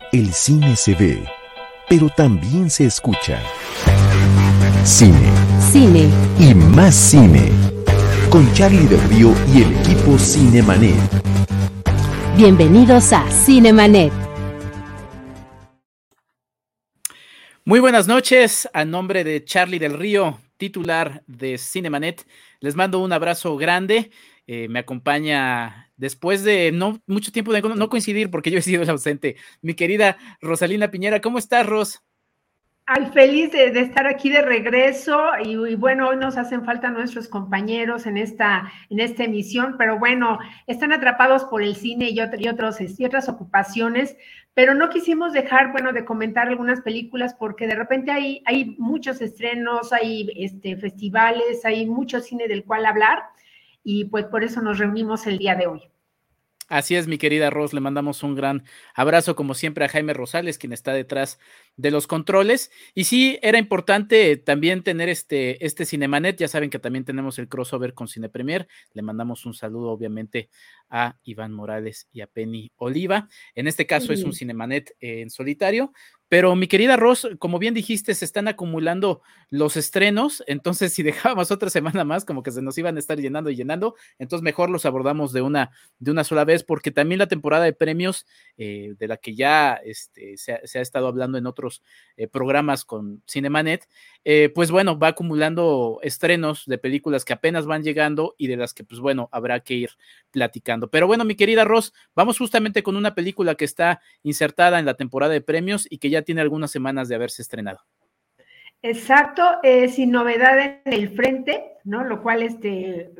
El cine se ve, pero también se escucha. Cine. Cine. Y más cine. Con Charlie del Río y el equipo Cinemanet. Bienvenidos a Cinemanet. Muy buenas noches. A nombre de Charlie del Río, titular de Cinemanet, les mando un abrazo grande. Eh, me acompaña después de no mucho tiempo de no coincidir porque yo he sido el ausente. Mi querida Rosalina Piñera, ¿cómo estás, Ros? Al feliz de, estar aquí de regreso y, bueno, hoy nos hacen falta nuestros compañeros en esta, en esta emisión, pero bueno, están atrapados por el cine y, otros, y otras ocupaciones, pero no quisimos dejar, bueno, de comentar algunas películas porque de repente hay, hay muchos estrenos, hay este, festivales, hay mucho cine del cual hablar y pues por eso nos reunimos el día de hoy. Así es, mi querida Ros, le mandamos un gran abrazo, como siempre, a Jaime Rosales, quien está detrás de los controles. Y sí, era importante también tener este, este Cinemanet. Ya saben que también tenemos el crossover con Cine Premier. Le mandamos un saludo, obviamente, a Iván Morales y a Penny Oliva. En este caso es un Cinemanet en solitario, pero mi querida Ross, como bien dijiste, se están acumulando los estrenos, entonces si dejábamos otra semana más, como que se nos iban a estar llenando y llenando, entonces mejor los abordamos de una, de una sola vez, porque también la temporada de premios, eh, de la que ya este, se, ha, estado hablando en otros eh, programas con Cinemanet, eh, pues bueno, va acumulando estrenos de películas que apenas van llegando y de las que, pues bueno, habrá que ir platicando. Pero bueno, mi querida Ross, vamos justamente con una película que está insertada en la temporada de premios y que ya tiene algunas semanas de haberse estrenado. Exacto, eh, sin novedad en el frente, ¿no? Lo cual, este,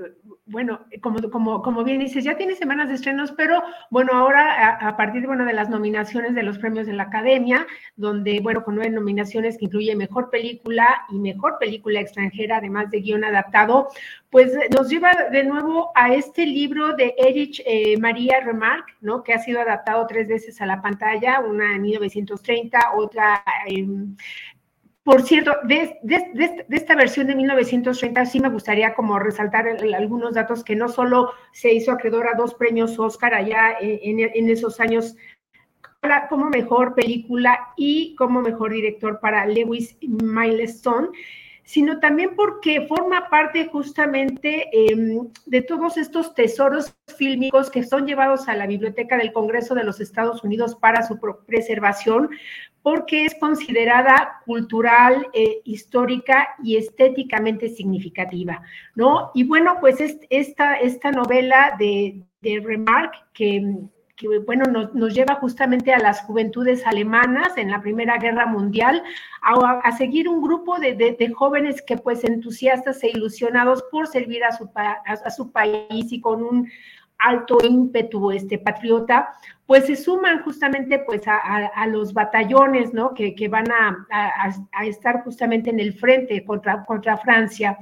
bueno, como, como, como bien dices, ya tiene semanas de estrenos, pero bueno, ahora a, partir bueno, de las nominaciones de los premios de la Academia, donde, bueno, con nueve nominaciones que incluye Mejor Película y Mejor Película Extranjera, además de guion adaptado, pues nos lleva de nuevo a este libro de Erich eh, María Remarque, ¿no? Que ha sido adaptado tres veces a la pantalla, una en 1930, otra en por cierto, de, esta versión de 1930 sí me gustaría como resaltar algunos datos que no solo se hizo acreedor a dos premios Oscar allá en, esos años como mejor película y como mejor director para Lewis Milestone, sino también porque forma parte justamente em, de todos estos tesoros fílmicos que son llevados a la Biblioteca del Congreso de los Estados Unidos para su preservación, porque es considerada cultural, eh, histórica y estéticamente significativa, ¿no? Y bueno, pues esta, esta novela de, de Remarque, que, bueno, nos, lleva justamente a las juventudes alemanas en la Primera Guerra Mundial, a, seguir un grupo de, jóvenes que pues entusiastas e ilusionados por servir a su, a su país y con un alto ímpetu este patriota, pues se suman justamente pues a, los batallones, ¿no? Que, van a, estar justamente en el frente contra, contra Francia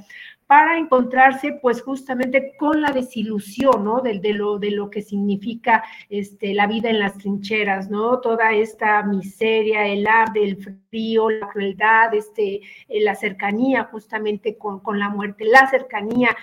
para encontrarse pues justamente con la desilusión, ¿no? De, lo, de lo que significa este, la vida en las trincheras, ¿no? Toda esta miseria, el hambre, el frío, la crueldad, este, la cercanía justamente con, con la muerte, la cercanía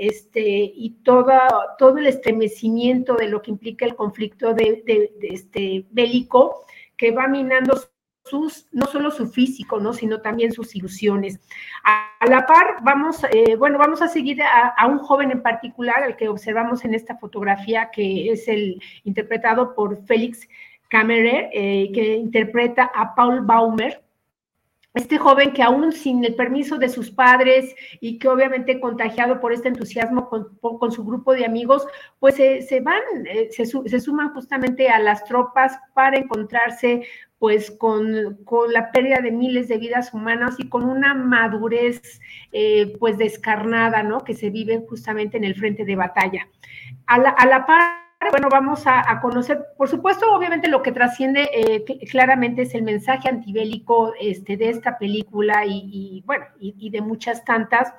este, y todo, todo el estremecimiento de lo que implica el conflicto de, este, bélico que va minando sus, no solo su físico, ¿no? sino también sus ilusiones. A, la par, vamos, eh, bueno, vamos a seguir a, un joven en particular, al que observamos en esta fotografía, que es el interpretado por Félix Kammerer, eh, que interpreta a Paul Baumer, este joven que aún sin el permiso de sus padres y que obviamente contagiado por este entusiasmo con, su grupo de amigos, pues se, van, eh, se, suman justamente a las tropas para encontrarse pues con, la pérdida de miles de vidas humanas y con una madurez eh, pues descarnada, ¿no? Que se vive justamente en el frente de batalla. A la, a la par bueno, vamos a, conocer, por supuesto, obviamente lo que trasciende eh, claramente es el mensaje antibélico este, de esta película y, bueno, y, de muchas tantas.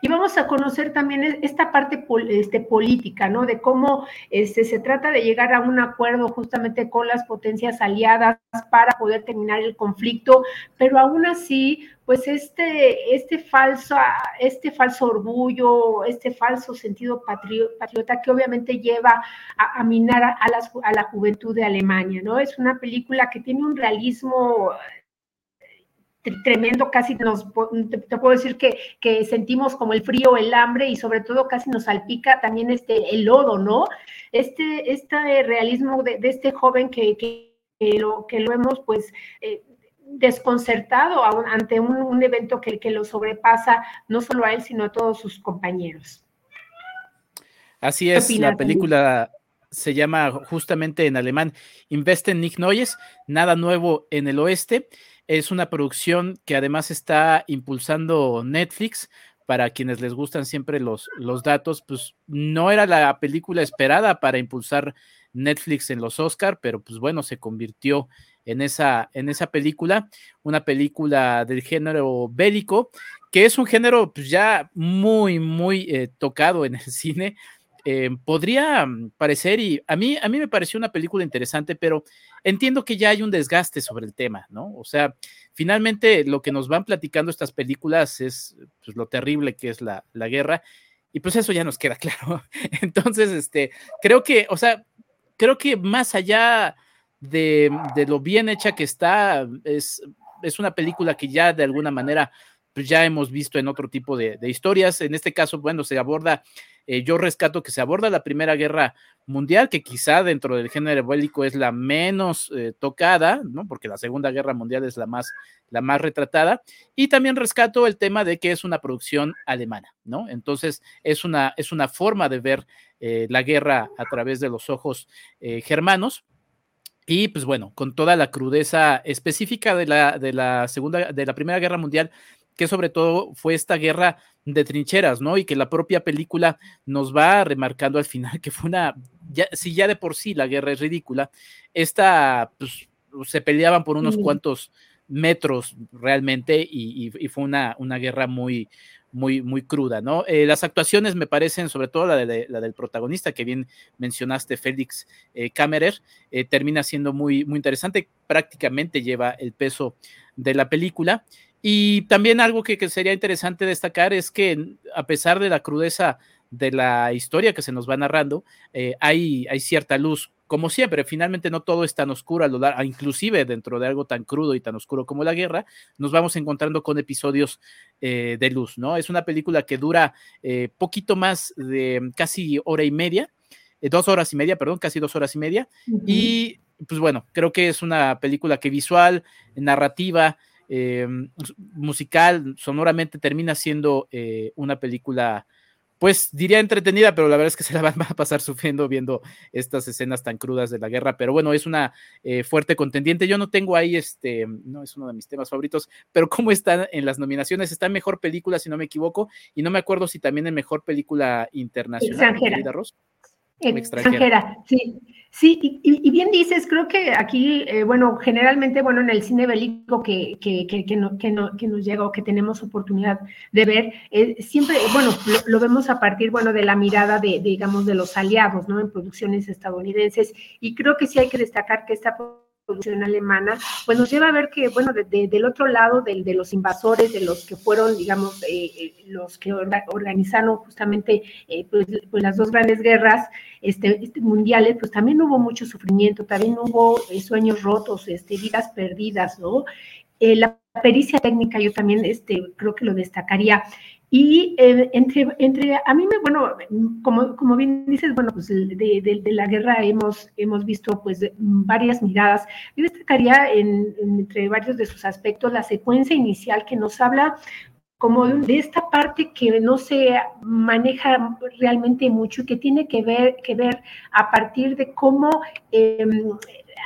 Y vamos a conocer también esta parte este, política, ¿no? De cómo este, se trata de llegar a un acuerdo justamente con las potencias aliadas para poder terminar el conflicto, pero aún así, pues este, este, falso, este falso orgullo, este falso sentido patriota que obviamente lleva a, minar a, a la juventud de Alemania, ¿no? Es una película que tiene un realismo tremendo, casi nos, te, puedo decir que, que, sentimos como el frío, el hambre y sobre todo casi nos salpica también este, el lodo, ¿no? Este, este realismo de, este joven que, que, lo, que lo hemos pues eh, desconcertado ante un, evento que, que lo sobrepasa no solo a él, sino a todos sus compañeros. Así es, la película se llama justamente en alemán Investen nicht Neues, nada nuevo en el oeste. Es una producción que además está impulsando Netflix. Para quienes les gustan siempre los, los datos, pues no era la película esperada para impulsar Netflix en los Oscar, pero pues bueno, se convirtió en esa, en esa película, una película del género bélico, que es un género pues ya muy, muy eh, tocado en el cine. Eh, podría parecer, y a mí, a mí me pareció una película interesante, pero entiendo que ya hay un desgaste sobre el tema, ¿no? O sea, finalmente lo que nos van platicando estas películas es pues, lo terrible que es la, la guerra, y pues eso ya nos queda claro. Entonces, este, creo que, o sea, creo que más allá de, de lo bien hecha que está, es, es una película que ya de alguna manera pues ya hemos visto en otro tipo de, de, historias. En este caso, bueno, se aborda eh, yo rescato que se aborda la Primera Guerra Mundial, que quizá dentro del género bélico es la menos eh, tocada, ¿no? Porque la Segunda Guerra Mundial es la más, la más retratada. Y también rescato el tema de que es una producción alemana, ¿no? Entonces es una, es una forma de ver eh, la guerra a través de los ojos germanos. Y pues bueno, con toda la crudeza específica de la, de la segunda, de la Primera Guerra Mundial, que sobre todo fue esta guerra de trincheras, ¿no? Y que la propia película nos va remarcando al final que fue una, ya, si ya de por sí la guerra es ridícula, esta, pues, se peleaban por unos cuantos metros realmente y, fue una, una guerra muy, muy, muy cruda, ¿no? Eh, las actuaciones me parecen, sobre todo la, de, la del protagonista que bien mencionaste, Félix eh, Kammerer, eh, termina siendo muy, muy interesante, prácticamente lleva el peso de la película. Y también algo que, sería interesante destacar es que a pesar de la crudeza de la historia que se nos va narrando, eh, hay, hay cierta luz. Como siempre, finalmente no todo es tan oscuro, a lo largo, inclusive dentro de algo tan crudo y tan oscuro como la guerra, nos vamos encontrando con episodios eh, de luz, ¿no? Es una película que dura eh, poquito más de casi hora y media, dos horas y media, perdón, casi dos horas y media. Y pues bueno, creo que es una película que visual, narrativa, eh, musical, sonoramente termina siendo eh, una película, pues diría entretenida, pero la verdad es que se la van a pasar sufriendo viendo estas escenas tan crudas de la guerra. Pero bueno, es una eh, fuerte contendiente. Yo no tengo ahí este, no es uno de mis temas favoritos, pero cómo está en las nominaciones, está en mejor película, si no me equivoco, y no me acuerdo si también en mejor película internacional. Extranjera. Extranjera, sí. Sí, y, bien dices, creo que aquí, eh, bueno, generalmente, bueno, en el cine bélico que, que, que, no, que, no, que nos llega o que tenemos oportunidad de ver, eh, siempre, bueno, lo, vemos a partir, bueno, de la mirada de, digamos, de los aliados, ¿no? En producciones estadounidenses. Y creo que sí hay que destacar que esta producción alemana, pues nos lleva a ver que, bueno, del otro lado de, de, los invasores, de los que fueron, digamos, eh, eh, los que organizaron justamente eh, pues, pues, las dos grandes guerras este, este, mundiales, pues también hubo mucho sufrimiento, también hubo sueños rotos, este, vidas perdidas, ¿no? la pericia técnica yo también este, creo que lo destacaría. Y eh, entre, entre, a mí me, bueno, como, como bien dices, bueno, pues de, de, la guerra hemos, hemos visto pues varias miradas. Yo destacaría en, entre varios de sus aspectos la secuencia inicial que nos habla como de esta parte que no se maneja realmente mucho y que tiene que ver, que ver a partir de cómo eh,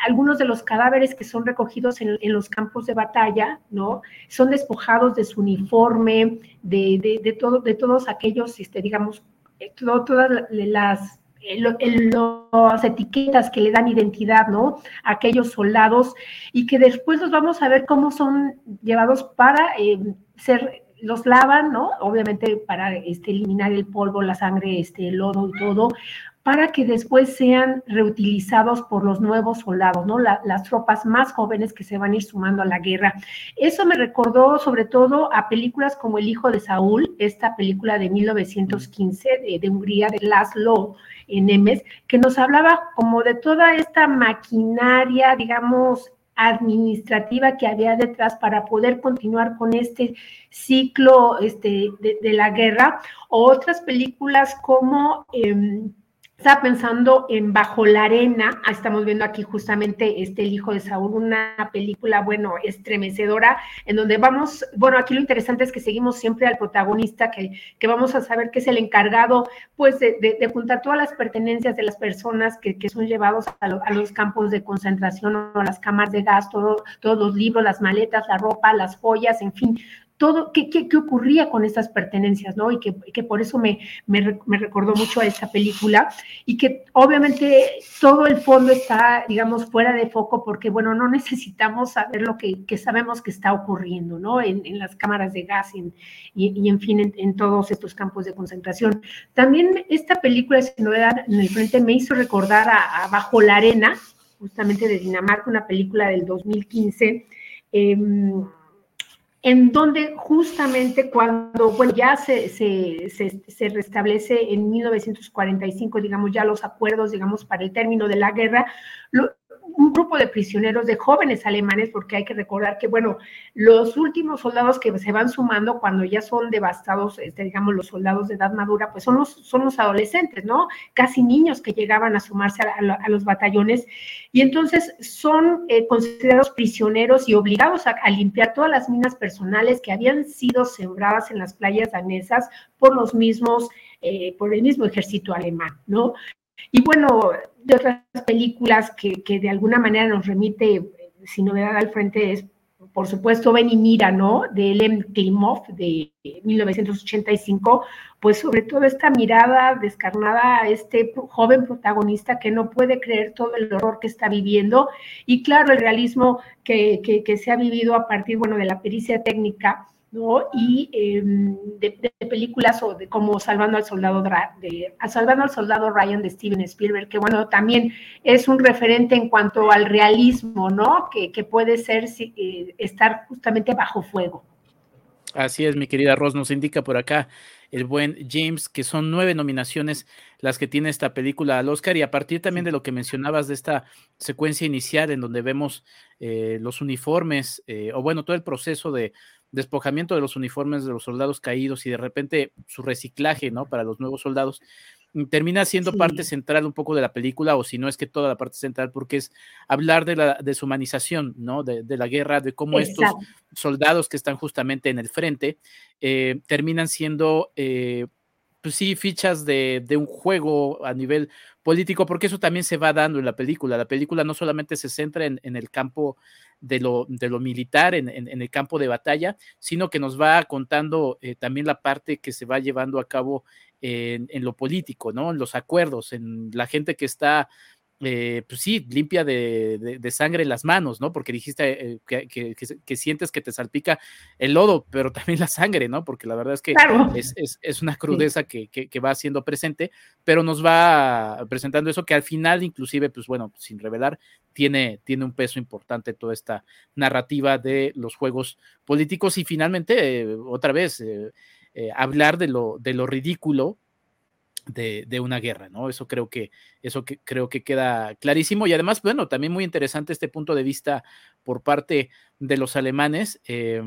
algunos de los cadáveres que son recogidos en, los campos de batalla, ¿no? Son despojados de su uniforme, de, de, todo, de todos aquellos, este, digamos, eh, todas las eh, las etiquetas que le dan identidad, ¿no? A aquellos soldados y que después los vamos a ver cómo son llevados para eh, ser los lavan, ¿no? Obviamente para este, eliminar el polvo, la sangre, este, el lodo y todo, para que después sean reutilizados por los nuevos soldados, ¿no? las tropas más jóvenes que se van a ir sumando a la guerra. Eso me recordó sobre todo a películas como El hijo de Saúl, esta película de 1915 de, Hungría de Laszlo Nemes, que nos hablaba como de toda esta maquinaria, digamos, administrativa que había detrás para poder continuar con este ciclo este, de, la guerra, o otras películas como... Em, estaba pensando en Bajo la Arena, ah, estamos viendo aquí justamente este El Hijo de Saúl, una película, bueno, estremecedora, en donde vamos, bueno, aquí lo interesante es que seguimos siempre al protagonista, que, que vamos a saber que es el encargado, pues, de, de, juntar todas las pertenencias de las personas que, que son llevados a, a, los campos de concentración o a las cámaras de gas, todos los libros, las maletas, la ropa, las joyas, en fin, todo, qué, qué, qué, ocurría con estas pertenencias, ¿no? Y que, que por eso me, me, me, recordó mucho a esta película y que obviamente todo el fondo está, digamos, fuera de foco porque, bueno, no necesitamos saber lo que, que sabemos que está ocurriendo, ¿no? En, en las cámaras de gas y, y, en fin, en, en, todos estos campos de concentración. También esta película, sin novedad, en el frente me hizo recordar a, a Bajo la Arena, justamente de Dinamarca, una película del 2015. Eh, en donde justamente cuando, bueno, ya se, se, se, restablece en 1945, digamos, ya los acuerdos, digamos, para el término de la guerra, lo, un grupo de prisioneros, de jóvenes alemanes, porque hay que recordar que, bueno, los últimos soldados que se van sumando cuando ya son devastados, este, digamos, los soldados de edad madura, pues son los, son los adolescentes, ¿no? Casi niños que llegaban a sumarse a, los batallones. Y entonces son eh, considerados prisioneros y obligados a, limpiar todas las minas personales que habían sido sembradas en las playas danesas por los mismos, eh, por el mismo ejército alemán, ¿no? Y bueno, de otras películas que, que de alguna manera nos remite, sin novedad al frente, es por supuesto, Ven y Mira, ¿no? De Ellen Klimov de 1985, pues sobre todo esta mirada descarnada a este joven protagonista que no puede creer todo el horror que está viviendo y claro, el realismo que, que, que se ha vivido a partir, bueno, de la pericia técnica ¿no? Y em, de, películas o de, como Salvando al Soldado de, Salvando al Soldado Ryan de Steven Spielberg, que bueno, también es un referente en cuanto al realismo, ¿no? Que, que puede ser eh, estar justamente bajo fuego. Así es, mi querida Ross, nos indica por acá el buen James, que son nueve nominaciones las que tiene esta película al Oscar, y a partir también de lo que mencionabas de esta secuencia inicial en donde vemos eh, los uniformes, eh, o bueno, todo el proceso de, despojamiento de los uniformes de los soldados caídos y de repente su reciclaje, ¿no? Para los nuevos soldados, mm, termina siendo parte central un poco de la película, o si no es que toda la parte central, porque es hablar de la deshumanización, ¿no? De, la guerra, de cómo estos soldados que están justamente en el frente eh, terminan siendo, eh, pues sí, fichas de, un juego a nivel político, porque eso también se va dando en la película. La película no solamente se centra en, en el campo de lo, de lo militar en, en, el campo de batalla, sino que nos va contando eh, también la parte que se va llevando a cabo en, en, lo político, ¿no? En los acuerdos, en la gente que está eh, pues sí, limpia de, de, sangre las manos, ¿no? Porque dijiste eh, que, que, que, sientes que te salpica el lodo, pero también la sangre, ¿no? Porque la verdad es que es, es, es, una crudeza sí. que, va siendo presente, pero nos va presentando eso que al final, inclusive, pues bueno, sin revelar, tiene, tiene un peso importante toda esta narrativa de los juegos políticos y finalmente, eh, otra vez, hablar de lo, de lo ridículo de, una guerra, ¿no? Eso creo que, eso que, creo que queda clarísimo. Y además, bueno, también muy interesante este punto de vista por parte de los alemanes, eh,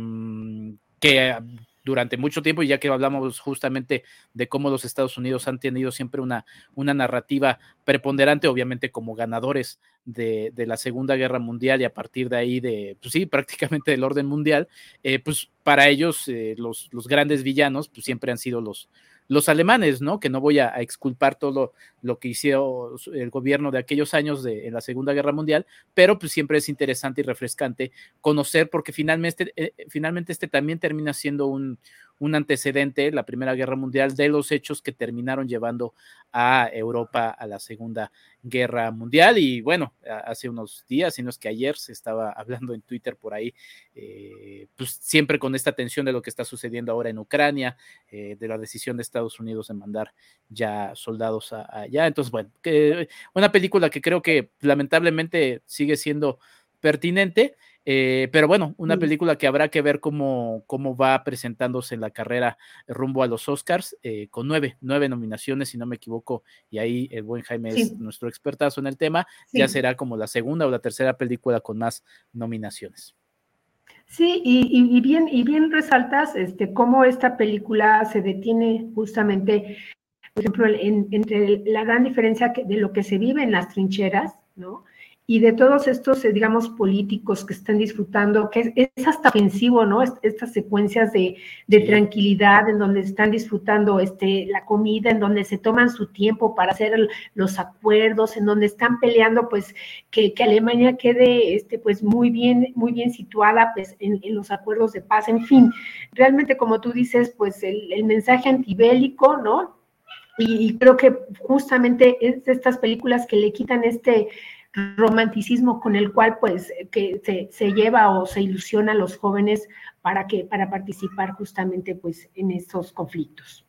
que durante mucho tiempo, y ya que hablamos justamente de cómo los Estados Unidos han tenido siempre una, una narrativa preponderante, obviamente como ganadores de, de, la Segunda Guerra Mundial y a partir de ahí de, pues sí, prácticamente del orden mundial, eh, pues para ellos eh, los, los, grandes villanos pues siempre han sido los, los alemanes, ¿no? Que no voy a, a exculpar todo, lo que hizo el gobierno de aquellos años de, en la Segunda Guerra Mundial, pero pues siempre es interesante y refrescante conocer porque finalmente, eh, finalmente este también termina siendo un, un antecedente, la Primera Guerra Mundial, de los hechos que terminaron llevando a Europa a la Segunda Guerra Mundial. Y bueno, hace unos días, sino es que ayer se estaba hablando en Twitter por ahí, eh, pues siempre con esta tensión de lo que está sucediendo ahora en Ucrania, eh, de la decisión de Estados Unidos de mandar ya soldados allá. Entonces, bueno, que, una película que creo que lamentablemente sigue siendo pertinente. Eh, pero bueno, una película que habrá que ver cómo, cómo va presentándose en la carrera rumbo a los Oscars, eh, con nueve, nueve nominaciones, si no me equivoco, y ahí el buen Jaime es nuestro expertazo en el tema, ya será como la segunda o la tercera película con más nominaciones. Sí, y, bien, y bien resaltas este, cómo esta película se detiene justamente, por ejemplo, entre la gran diferencia de lo que se vive en las trincheras, ¿no? y de todos estos, eh, digamos, políticos que están disfrutando, que es, hasta ofensivo, ¿no? Estas secuencias de, tranquilidad en donde están disfrutando este, la comida, en donde se toman su tiempo para hacer los acuerdos, en donde están peleando, pues, que, Alemania quede, este, pues, muy bien, muy bien situada, pues, en, los acuerdos de paz, en fin, realmente, como tú dices, pues, el, el mensaje antibélico, ¿no? Y, creo que justamente es de estas películas que le quitan este romanticismo con el cual pues que se, lleva o se ilusiona a los jóvenes para que para participar justamente pues en estos conflictos.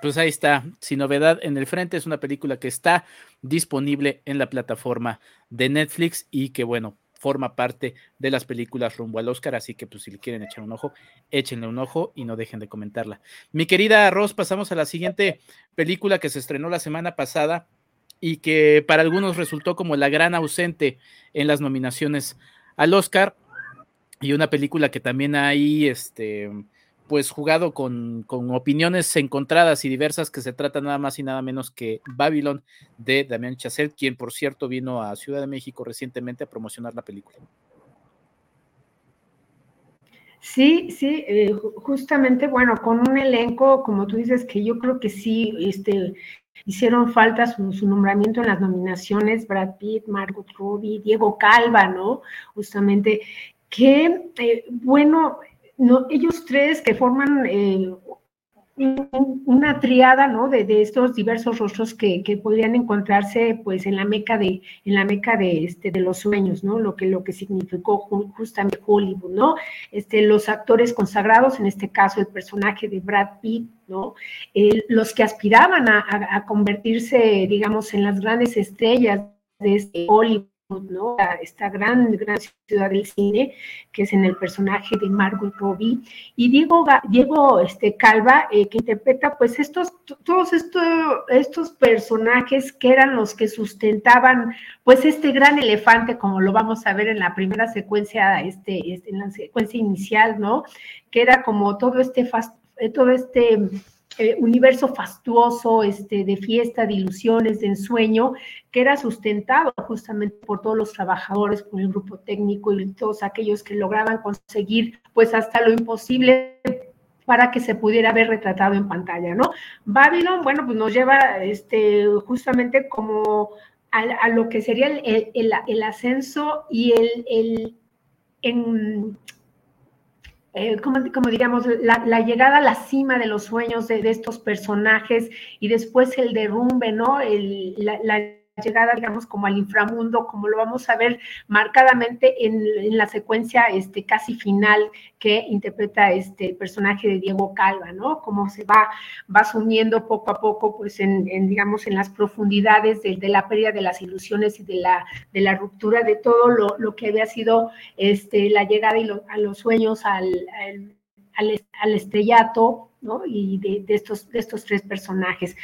Pues ahí está, sin novedad en el frente, es una película que está disponible en la plataforma de Netflix y que bueno, forma parte de las películas rumbo al Oscar, así que pues si le quieren echar un ojo, échenle un ojo y no dejen de comentarla. Mi querida Ross, pasamos a la siguiente película que se estrenó la semana pasada, y que para algunos resultó como la gran ausente en las nominaciones al Oscar y una película que también hay este pues jugado con, opiniones encontradas y diversas que se trata nada más y nada menos que Babylon de Damián Chazelle, quien por cierto vino a Ciudad de México recientemente a promocionar la película. Sí, sí, eh, justamente, bueno, con un elenco, como tú dices, que yo creo que sí, este, hicieron falta su, nombramiento en las nominaciones, Brad Pitt, Margot Robbie, Diego Calva, ¿no? Justamente, que, eh, bueno, no, ellos tres que forman eh, una triada, ¿no? De, estos diversos rostros que, podrían encontrarse, pues, en la meca de, en la meca de, este, de los sueños, ¿no? Lo que, lo que significó justamente Hollywood, ¿no? Este, los actores consagrados, en este caso el personaje de Brad Pitt, ¿no? los que aspiraban a, a, convertirse, digamos, en las grandes estrellas de este Hollywood, esta gran, gran ciudad del cine, que es en el personaje de Margot Robbie, y Diego, Diego este, Calva, eh, que interpreta pues estos, todos estos, estos personajes que eran los que sustentaban pues este gran elefante, como lo vamos a ver en la primera secuencia, este, este en la secuencia inicial, ¿no? Que era como todo este, eh, todo este eh, universo fastuoso, este, de fiesta, de ilusiones, de ensueño, que era sustentado justamente por todos los trabajadores, por el grupo técnico y todos aquellos que lograban conseguir, pues hasta lo imposible para que se pudiera ver retratado en pantalla, ¿no? Babylon, bueno, pues nos lleva este, justamente como a, lo que sería el, el, ascenso y el, el en, eh, como, diríamos, la, llegada a la cima de los sueños de, estos personajes y después el derrumbe, ¿no? El, la, llegada, digamos, como al inframundo, como lo vamos a ver marcadamente en, la secuencia este, casi final que interpreta este personaje de Diego Calva, ¿no? Cómo se va, va sumiendo poco a poco, pues, en, digamos, en las profundidades de, la pérdida de las ilusiones y de la, de la ruptura de todo lo, que había sido este, la llegada y a los sueños al, al, estrellato, ¿no? Y de, estos, de estos tres personajes.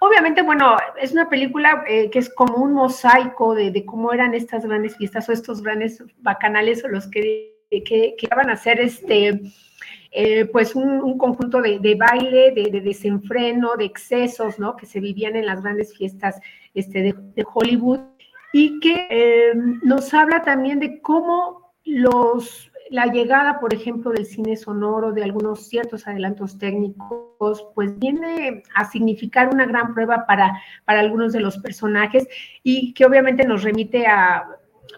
Obviamente, bueno, es una película eh, que es como un mosaico de, cómo eran estas grandes fiestas o estos grandes bacanales o los que, que, iban a ser este, eh, pues un, conjunto de, baile, de, desenfreno, de excesos, ¿no? Que se vivían en las grandes fiestas este, de, Hollywood y que eh, nos habla también de cómo los la llegada, por ejemplo, del cine sonoro, de algunos ciertos adelantos técnicos, pues viene a significar una gran prueba para, para algunos de los personajes y que obviamente nos remite a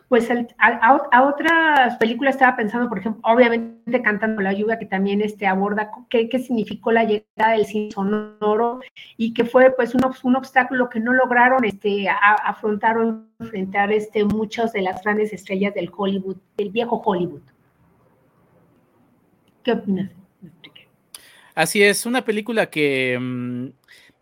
pues a, otras películas estaba pensando, por ejemplo, obviamente Cantando la lluvia, que también este, aborda qué, qué significó la llegada del cine sonoro y que fue pues un, un obstáculo que no lograron este, afrontar o enfrentar este, muchas de las grandes estrellas del Hollywood, del viejo Hollywood. ¿Qué opinas? Así es, una película que mm,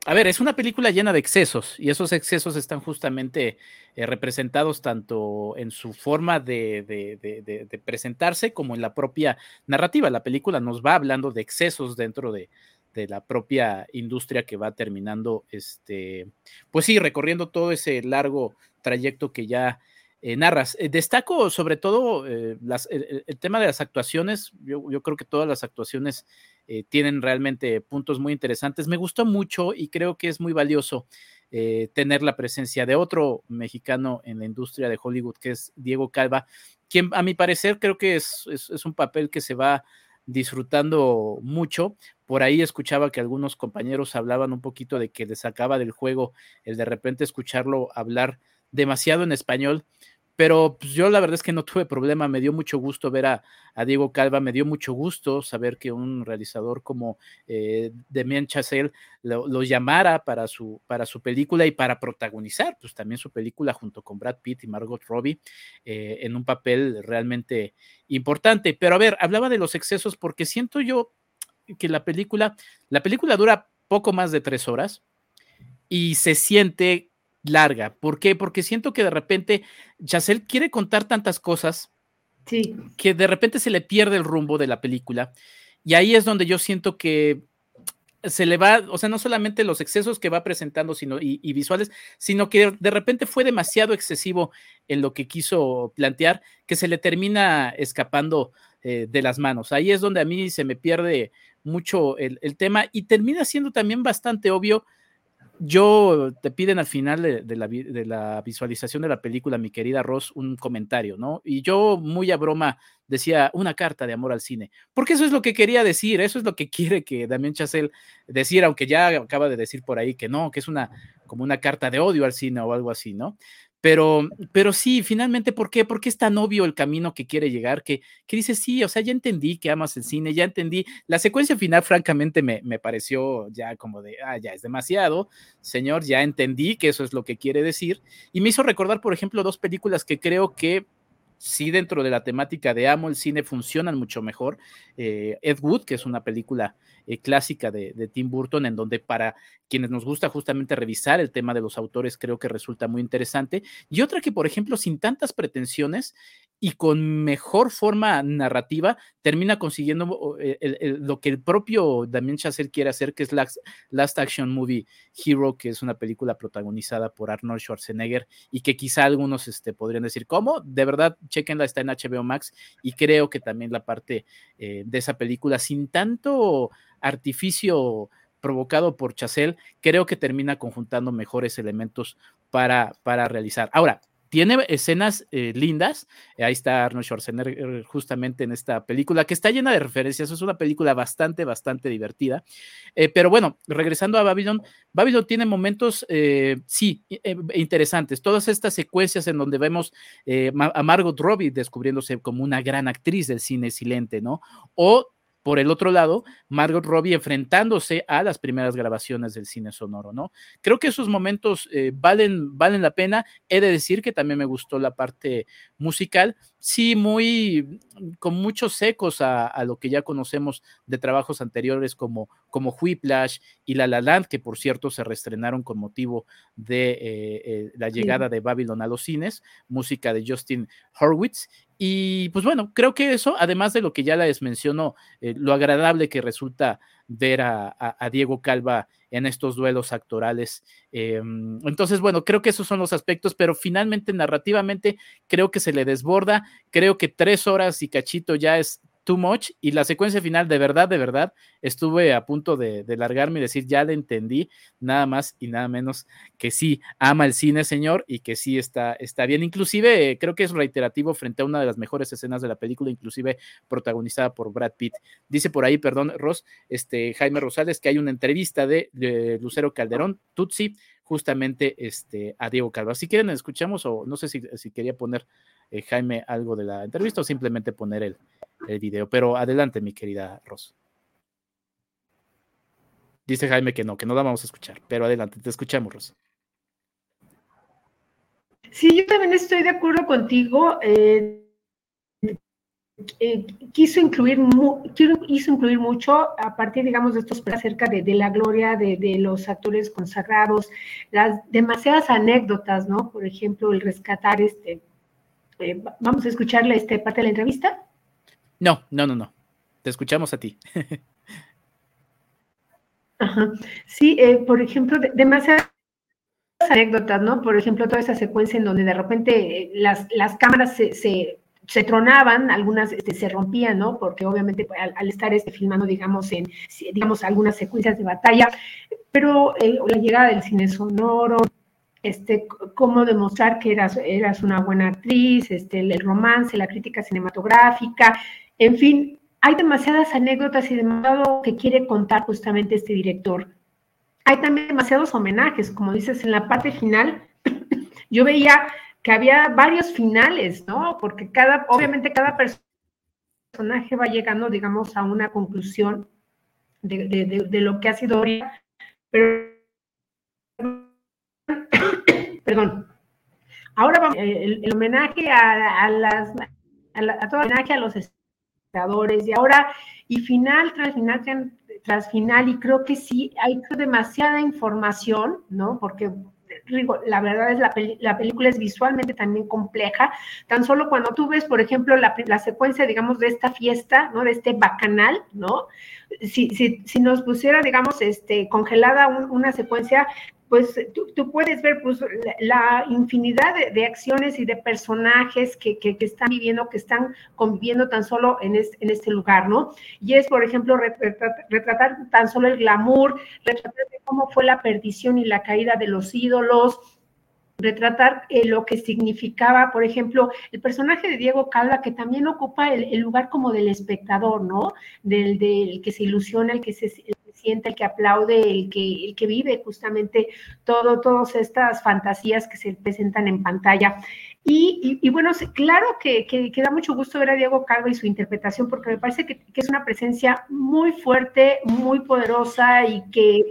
a ver, es una película llena de excesos y esos excesos están justamente eh, representados tanto en su forma de, presentarse como en la propia narrativa. La película nos va hablando de excesos dentro de, la propia industria que va terminando, este, pues sí, recorriendo todo ese largo trayecto que ya eh, narras. Eh, destaco sobre todo el, tema de las actuaciones. Yo, creo que todas las actuaciones eh, tienen realmente puntos muy interesantes. Me gustó mucho y creo que es muy valioso eh, tener la presencia de otro mexicano en la industria de Hollywood, que es Diego Calva, quien a mi parecer creo que es, es, un papel que se va disfrutando mucho. Por ahí escuchaba que algunos compañeros hablaban un poquito de que les sacaba del juego el de repente escucharlo hablar demasiado en español pero pues, yo la verdad es que no tuve problema, me dio mucho gusto ver a, Diego Calva, me dio mucho gusto saber que un realizador como eh, Damien Chazelle lo, llamara para su, para su película y para protagonizar, pues también su película junto con Brad Pitt y Margot Robbie eh, en un papel realmente importante. Pero a ver, hablaba de los excesos porque siento yo que la película, la película dura poco más de tres horas y se siente larga. ¿Por qué? Porque siento que de repente Chacel quiere contar tantas cosas que de repente se le pierde el rumbo de la película. Y ahí es donde yo siento que se le va, o sea, no solamente los excesos que va presentando sino, y, visuales, sino que de repente fue demasiado excesivo en lo que quiso plantear, que se le termina escapando eh, de las manos. Ahí es donde a mí se me pierde mucho el, el tema y termina siendo también bastante obvio yo te piden al final de, la, visualización de la película, mi querida Ross, un comentario, ¿no? Y yo, muy a broma, decía una carta de amor al cine, porque eso es lo que quería decir, eso es lo que quiere que Damien Chazelle decir, aunque ya acaba de decir por ahí que no, que es una como una carta de odio al cine o algo así, ¿no? Pero, pero sí, finalmente, ¿por qué? Porque es tan obvio el camino que quiere llegar que, que dice, sí, o sea, ya entendí que amas el cine, ya entendí. La secuencia final, francamente, me, me pareció ya como de, ah, ya es demasiado, señor, ya entendí que eso es lo que quiere decir. Y me hizo recordar, por ejemplo, dos películas que creo que sí dentro de la temática de amo el cine funcionan mucho mejor. Eh, Ed Wood, que es una película eh, clásica de, de, Tim Burton, en donde para quienes nos gusta justamente revisar el tema de los autores, creo que resulta muy interesante. Y otra que, por ejemplo, sin tantas pretensiones y con mejor forma narrativa, termina consiguiendo eh, lo que el propio Damien Chazelle quiere hacer, que es Last, Last, Action Movie Hero, que es una película protagonizada por Arnold Schwarzenegger y que quizá algunos este, podrían decir, ¿cómo? De verdad, chequenla, está en HBO Max y creo que también la parte eh, de esa película, sin tanto artificio provocado por Chazelle, creo que termina conjuntando mejores elementos para, para realizar. Ahora, tiene escenas eh, lindas. Ahí está Arnold Schwarzenegger justamente en esta película, que está llena de referencias. Es una película bastante, bastante divertida. Eh, pero bueno, regresando a Babylon, Babylon tiene momentos, eh, sí, interesantes. Todas estas secuencias en donde vemos a Margot Robbie descubriéndose como una gran actriz del cine silente, ¿no? O por el otro lado, Margot Robbie enfrentándose a las primeras grabaciones del cine sonoro, ¿no? Creo que esos momentos eh, valen, valen la pena. He de decir que también me gustó la parte musical, sí, muy, con muchos ecos a, lo que ya conocemos de trabajos anteriores como, como Whiplash y La La Land, que por cierto se reestrenaron con motivo de eh, eh, la llegada de Babylon a los cines, música de Justin Horwitz. Y pues bueno, creo que eso, además de lo que ya les menciono, eh, lo agradable que resulta ver a, Diego Calva en estos duelos actorales. Em, entonces, bueno, creo que esos son los aspectos, pero finalmente narrativamente creo que se le desborda, creo que tres horas y cachito ya es too much y la secuencia final, de verdad, de verdad, estuve a punto de, largarme y decir, ya le entendí, nada más y nada menos que sí, ama el cine, señor, y que sí está, está bien. Inclusive, creo que es reiterativo frente a una de las mejores escenas de la película, inclusive protagonizada por Brad Pitt. Dice por ahí, perdón, Ross, este, Jaime Rosales, que hay una entrevista de, Lucero Calderón, Tutsi, justamente este, a Diego Calva. Si quieren, escuchamos o no sé si, si quería poner eh, Jaime algo de la entrevista o simplemente poner el, el video. Pero adelante, mi querida Ros. Dice Jaime que no, que no la vamos a escuchar, pero adelante, te escuchamos, Ros. Sí, yo también estoy de acuerdo contigo. Eh, eh, quiso, incluir quiso incluir mucho a partir, digamos, de estos acerca de, la gloria de, de, los actores consagrados, las demasiadas anécdotas, ¿no? Por ejemplo, el rescatar este. Eh, vamos a escucharle este parte de la entrevista. No, no, no, no. Te escuchamos a ti. Ajá. Sí, eh, por ejemplo, demasiadas anécdotas, ¿no? Por ejemplo, toda esa secuencia en donde de repente eh, las, las cámaras se, se, tronaban, algunas este, se rompían, ¿no? Porque obviamente pues, al, estar este, filmando, digamos, en, digamos, algunas secuencias de batalla, pero eh, la llegada del cine sonoro, este, cómo demostrar que eras, eras una buena actriz, este, el romance, la crítica cinematográfica, en fin, hay demasiadas anécdotas y demasiado que quiere contar justamente este director. Hay también demasiados homenajes, como dices, en la parte final, yo veía que había varios finales, ¿no? Porque cada, obviamente cada personaje va llegando, digamos, a una conclusión de, lo que ha sido pero perdón. Ahora vamos, el, homenaje a, las a, todo homenaje a los y ahora, y final tras final tras final, y creo que sí, hay demasiada información, ¿no? Porque la verdad es la, la película es visualmente también compleja, tan solo cuando tú ves, por ejemplo, la, la secuencia, digamos, de esta fiesta, ¿no? De este bacanal, ¿no? Si, si, si nos pusiera, digamos, este, congelada una secuencia, pues tú, puedes ver pues, la, infinidad de, acciones y de personajes que, están viviendo, que están conviviendo tan solo en, en este lugar, ¿no? Y es, por ejemplo, retratar, tan solo el glamour, retratar cómo fue la perdición y la caída de los ídolos, retratar eh, lo que significaba, por ejemplo, el personaje de Diego Calva, que también ocupa el, lugar como del espectador, ¿no? Del, del, que se ilusiona, el que se, siente, el que aplaude, el que, el que vive justamente todo, todas estas fantasías que se presentan en pantalla. Y, bueno, claro que, que, da mucho gusto ver a Diego Calva y su interpretación, porque me parece que, es una presencia muy fuerte, muy poderosa y que,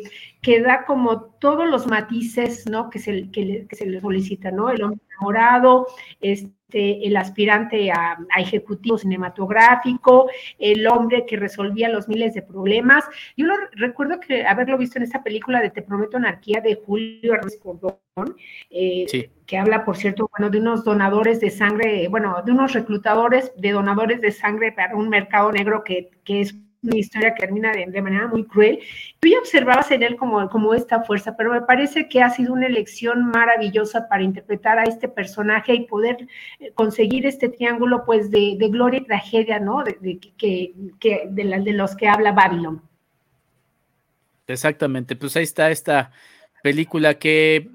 que da como todos los matices, ¿no? Que se, que, se le solicita, ¿no? El hombre enamorado, este, el aspirante a, ejecutivo cinematográfico, el hombre que resolvía los miles de problemas. Yo lo, recuerdo que haberlo visto en esta película de Te Prometo Anarquía de Julio Hernández Cordón, eh, que habla, por cierto, bueno, de unos donadores de sangre, bueno, de unos reclutadores de donadores de sangre para un mercado negro que, que es una historia que termina de, manera muy cruel. Tú ya observabas en él como, como esta fuerza, pero me parece que ha sido una elección maravillosa para interpretar a este personaje y poder eh, conseguir este triángulo pues de, gloria y tragedia, ¿no? De, que, de, la, de los que habla Babylon. Exactamente, pues ahí está esta película que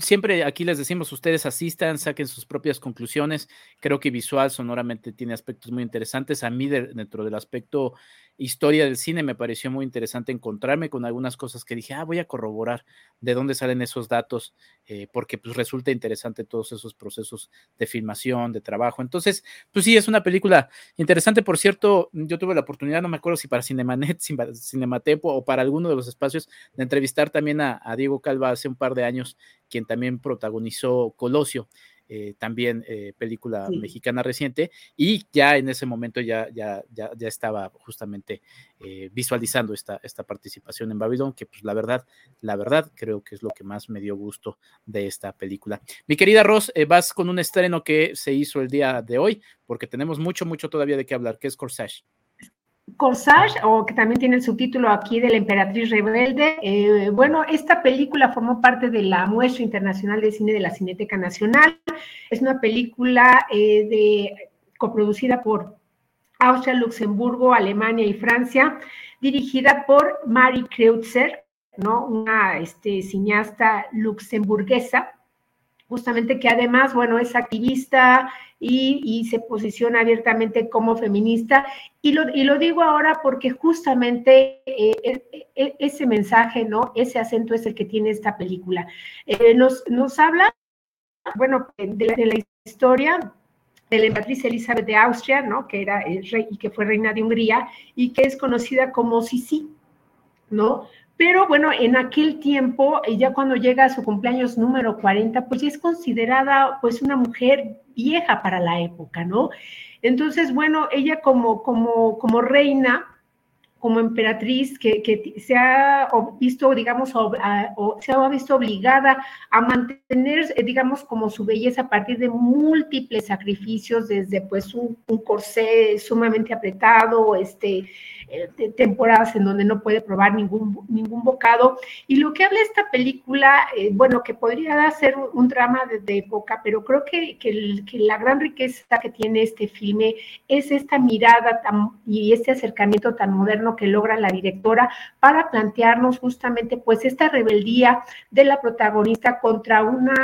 siempre aquí les decimos, ustedes asistan, saquen sus propias conclusiones. Creo que visual, sonoramente, tiene aspectos muy interesantes. A mí, dentro del aspecto historia del cine, me pareció muy interesante encontrarme con algunas cosas que dije, ah, voy a corroborar de dónde salen esos datos, eh, porque pues resulta interesante todos esos procesos de filmación, de trabajo. Entonces, pues sí, es una película interesante. Por cierto, yo tuve la oportunidad, no me acuerdo si para Cinemanet, Cinematepo o para alguno de los espacios, de entrevistar también a, a Diego Calva hace un par de años, quien también protagonizó Colosio. Eh, también eh, película mexicana reciente, y ya en ese momento ya, ya, ya, ya estaba justamente eh, visualizando esta, esta participación en Babylon, que pues la verdad, la verdad creo que es lo que más me dio gusto de esta película. Mi querida Ross, vas con un estreno que se hizo el día de hoy, porque tenemos mucho, mucho todavía de qué hablar, que es Corsage. Corsage, o que también tiene el subtítulo aquí de la Emperatriz Rebelde. Eh, bueno, esta película formó parte de la muestra internacional de cine de la Cineteca Nacional. Es una película eh, de, coproducida por Austria, Luxemburgo, Alemania y Francia, dirigida por Marie Kreutzer, ¿no? Una este, cineasta luxemburguesa, justamente que además, bueno, es activista y, se posiciona abiertamente como feminista. Y lo, y lo digo ahora porque justamente eh, e, e, ese mensaje, ¿no? Ese acento es el que tiene esta película. Eh, nos, nos habla, bueno, de la, de la historia de la emperatriz Elizabeth de Austria, ¿no? Que era el rey y que fue reina de Hungría y que es conocida como Sisi, ¿no? Pero bueno, en aquel tiempo, ya cuando llega a su cumpleaños número 40, pues ya es considerada pues una mujer vieja para la época, ¿no? Entonces, bueno, ella como, como, como reina, como emperatriz que, se ha visto, digamos, se ha visto obligada a mantener, eh, digamos, como su belleza a partir de múltiples sacrificios, desde pues un, un corsé sumamente apretado, este, eh, temporadas en donde no puede probar ningún, ningún bocado. Y lo que habla esta película, eh, bueno, que podría ser un, drama de, época, pero creo que, que, la gran riqueza que tiene este filme es esta mirada y este acercamiento tan moderno que logra la directora para plantearnos justamente pues esta rebeldía de la protagonista contra una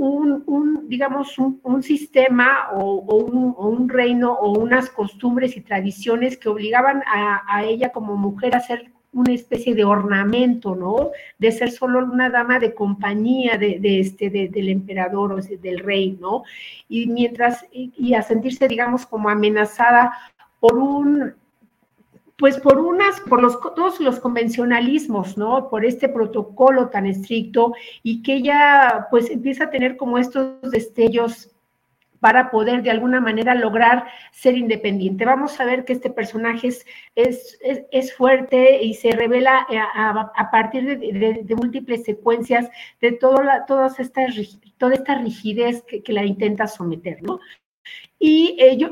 un, digamos, un, sistema o, un, reino o unas costumbres y tradiciones que obligaban a, ella como mujer a ser una especie de ornamento, ¿no? De ser solo una dama de compañía de, este, del emperador o del rey, ¿no? Y mientras, y a sentirse, digamos, como amenazada por un pues por unas, por los, todos los convencionalismos, ¿no? Por este protocolo tan estricto y que ella pues empieza a tener como estos destellos para poder de alguna manera lograr ser independiente. Vamos a ver que este personaje es, es, es, fuerte y se revela a, partir de, múltiples secuencias de toda, todas estas, toda esta rigidez que, la intenta someter, ¿no? Y eh, yo,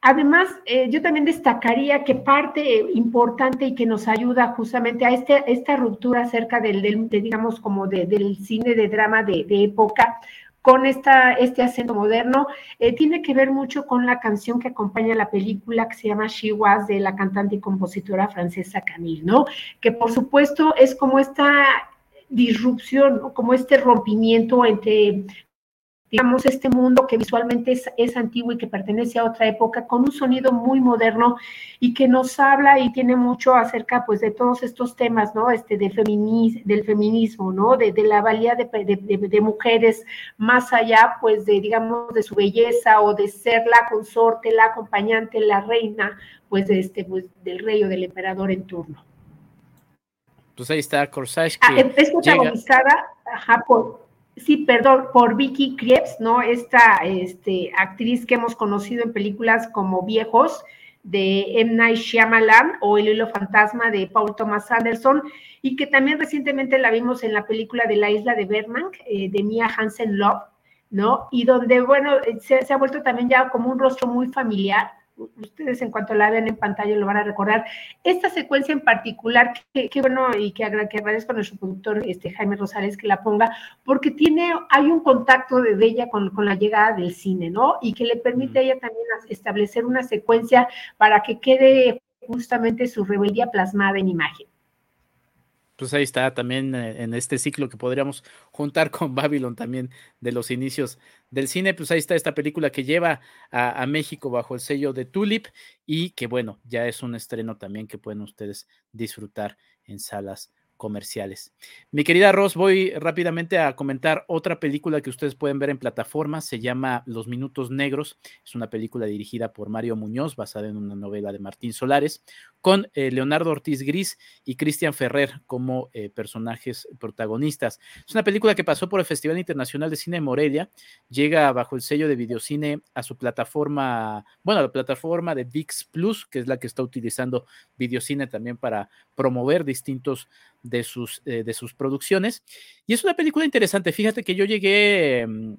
Además, eh, yo también destacaría que parte importante y que nos ayuda justamente a este, esta ruptura acerca del, digamos, como del cine de drama de, época, con esta, este acento moderno, eh, tiene que ver mucho con la canción que acompaña la película que se llama She Was de la cantante y compositora francesa Camille, ¿no? Que por supuesto es como esta disrupción, como este rompimiento entre digamos, este mundo que visualmente es, antiguo y que pertenece a otra época, con un sonido muy moderno y que nos habla y tiene mucho acerca, pues, de todos estos temas, ¿no? Este, de del feminismo, ¿no? De, la valía de, mujeres más allá, pues, de, digamos, de su belleza o de ser la consorte, la acompañante, la reina, pues, de este, pues, del rey o del emperador en turno. Pues ahí está Corsage. Ah, que es protagonizada, ajá, por, sí, perdón, por Vicky Krieps, ¿no? Esta este, actriz que hemos conocido en películas como Viejos de M. Night Shyamalan o El hilo fantasma de Paul Thomas Anderson y que también recientemente la vimos en la película de La isla de Berman eh, de Mia Hansen Love, ¿no? Y donde, bueno, se, se ha vuelto también ya como un rostro muy familiar ustedes en cuanto la vean en pantalla lo van a recordar. Esta secuencia en particular, que, bueno, y que, agradezco a nuestro productor este, Jaime Rosales que la ponga, porque tiene, hay un contacto de, ella con, con, la llegada del cine, ¿no? Y que le permite a ella también establecer una secuencia para que quede justamente su rebeldía plasmada en imagen pues ahí está también eh, en este ciclo que podríamos juntar con Babylon también de los inicios del cine, pues ahí está esta película que lleva a, a, México bajo el sello de Tulip y que bueno, ya es un estreno también que pueden ustedes disfrutar en salas comerciales. Mi querida Ross, voy rápidamente a comentar otra película que ustedes pueden ver en plataforma, se llama Los Minutos Negros, es una película dirigida por Mario Muñoz, basada en una novela de Martín Solares, con eh, Leonardo Ortiz Gris y Cristian Ferrer como eh, personajes protagonistas. Es una película que pasó por el Festival Internacional de Cine de Morelia, llega bajo el sello de Videocine a su plataforma, bueno, a la plataforma de VIX Plus, que es la que está utilizando Videocine también para promover distintos de sus, eh, de sus producciones. Y es una película interesante. Fíjate que yo llegué mm,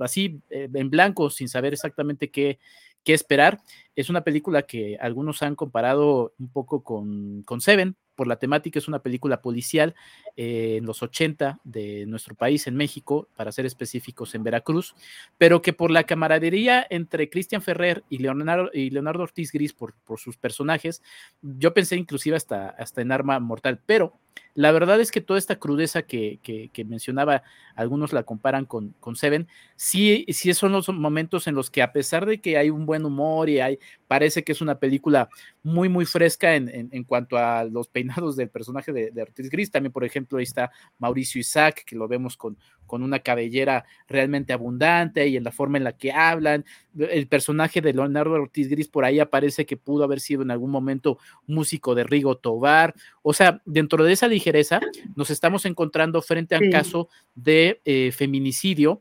así en blanco, sin saber exactamente qué, qué esperar. Es una película que algunos han comparado un poco con, con Seven, por la temática es una película policial eh, en los 80 de nuestro país, en México, para ser específicos en Veracruz, pero que por la camaradería entre Cristian Ferrer y Leonardo, y Leonardo Ortiz Gris, por, por, sus personajes, yo pensé inclusive hasta, hasta en Arma Mortal, pero la verdad es que toda esta crudeza que, mencionaba, algunos la comparan con, Seven, sí, sí son los momentos en los que a pesar de que hay un buen humor y hay, parece que es una película muy, muy fresca en cuanto a los peinados del personaje de, de, Ortiz Gris, también por ejemplo ahí está Mauricio Isaac, que lo vemos con, con una cabellera realmente abundante y en la forma en la que hablan, el personaje de Leonardo Ortiz Gris por ahí aparece que pudo haber sido en algún momento músico de Rigo Tobar, o sea, dentro de esa ligereza, nos estamos encontrando frente al sí. caso de eh, feminicidio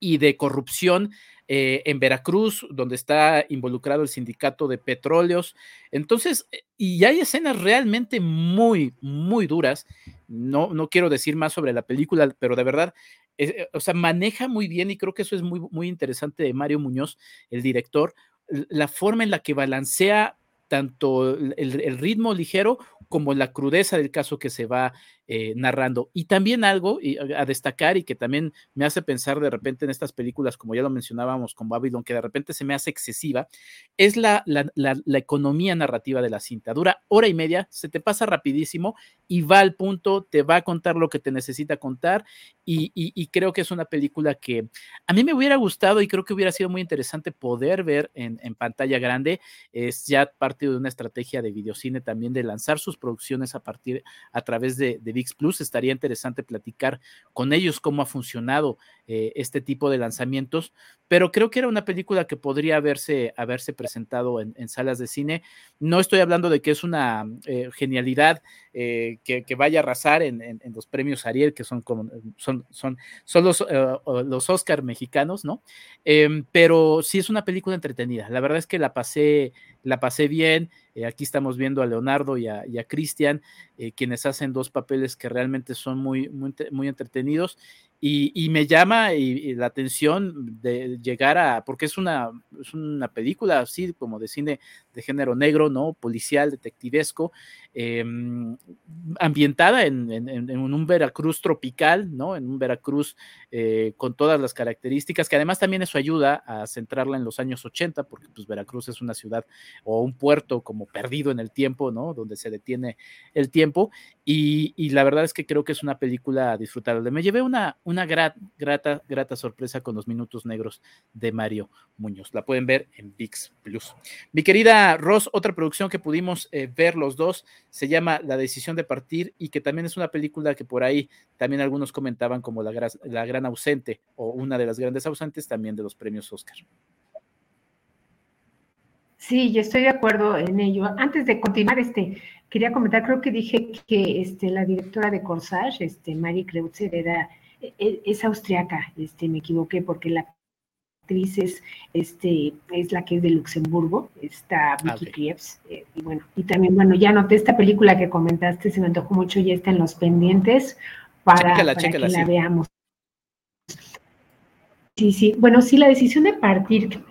y de corrupción eh, en Veracruz, donde está involucrado el sindicato de petróleos. Entonces, eh, y hay escenas realmente muy, muy duras. No, no quiero decir más sobre la película, pero de verdad, eh, o sea, maneja muy bien y creo que eso es muy, muy interesante de Mario Muñoz, el director, la forma en la que balancea tanto el, ritmo ligero como la crudeza del caso que se va eh, narrando. Y también algo y a destacar y que también me hace pensar de repente en estas películas, como ya lo mencionábamos con Babylon, que de repente se me hace excesiva, es la, la, la economía narrativa de la cinta. Dura hora y media, se te pasa rapidísimo y va al punto, te va a contar lo que te necesita contar y, creo que es una película que a mí me hubiera gustado y creo que hubiera sido muy interesante poder ver en, pantalla grande. Es ya parte de una estrategia de videocine también de lanzar sus producciones a partir, a través de, VIX Plus. Estaría interesante platicar con ellos cómo ha funcionado eh, este tipo de lanzamientos, pero creo que era una película que podría haberse, haberse presentado en, salas de cine. No estoy hablando de que es una eh, genialidad eh, que, vaya a arrasar en, los premios Ariel, que son, como, son, son, son los, uh, los mexicanos, ¿no? Em, pero sí es una película entretenida. La verdad es que la pasé, la pasé bien. Eh, aquí estamos viendo a Leonardo y a, a Cristian, eh, quienes hacen dos papeles que realmente son muy, muy, muy entretenidos. Y, y, me llama la atención de llegar a, porque es una, es una película así como de cine de género negro, ¿no? Policial, detectivesco, eh, ambientada en, un Veracruz tropical, ¿no? En un Veracruz eh, con todas las características, que además también eso ayuda a centrarla en los años 80, porque pues Veracruz es una ciudad o un puerto como perdido en el tiempo, ¿no? Donde se detiene el tiempo. Y, la verdad es que creo que es una película disfrutable. Me llevé una, una grata, grata, grata sorpresa con los minutos negros de Mario Muñoz. La pueden ver en VIX Plus. Mi querida Ross, otra producción que pudimos eh, ver los dos se llama La decisión de partir y que también es una película que por ahí también algunos comentaban como la, gran ausente o una de las grandes ausentes también de los premios Oscar. Sí, yo estoy de acuerdo en ello. Antes de continuar, este, quería comentar, creo que dije que este, la directora de Corsage, este, Mari Kreutzer, era es, es austriaca, este, me equivoqué porque la actriz es, este, es la que es de Luxemburgo, está Vicky okay. Krieps, eh, y bueno, y también, bueno, ya noté esta película que comentaste, se me antojó mucho, ya está en los pendientes para, chécala, para chécala, que sí. la veamos. Sí, sí, bueno, sí, la decisión de partir,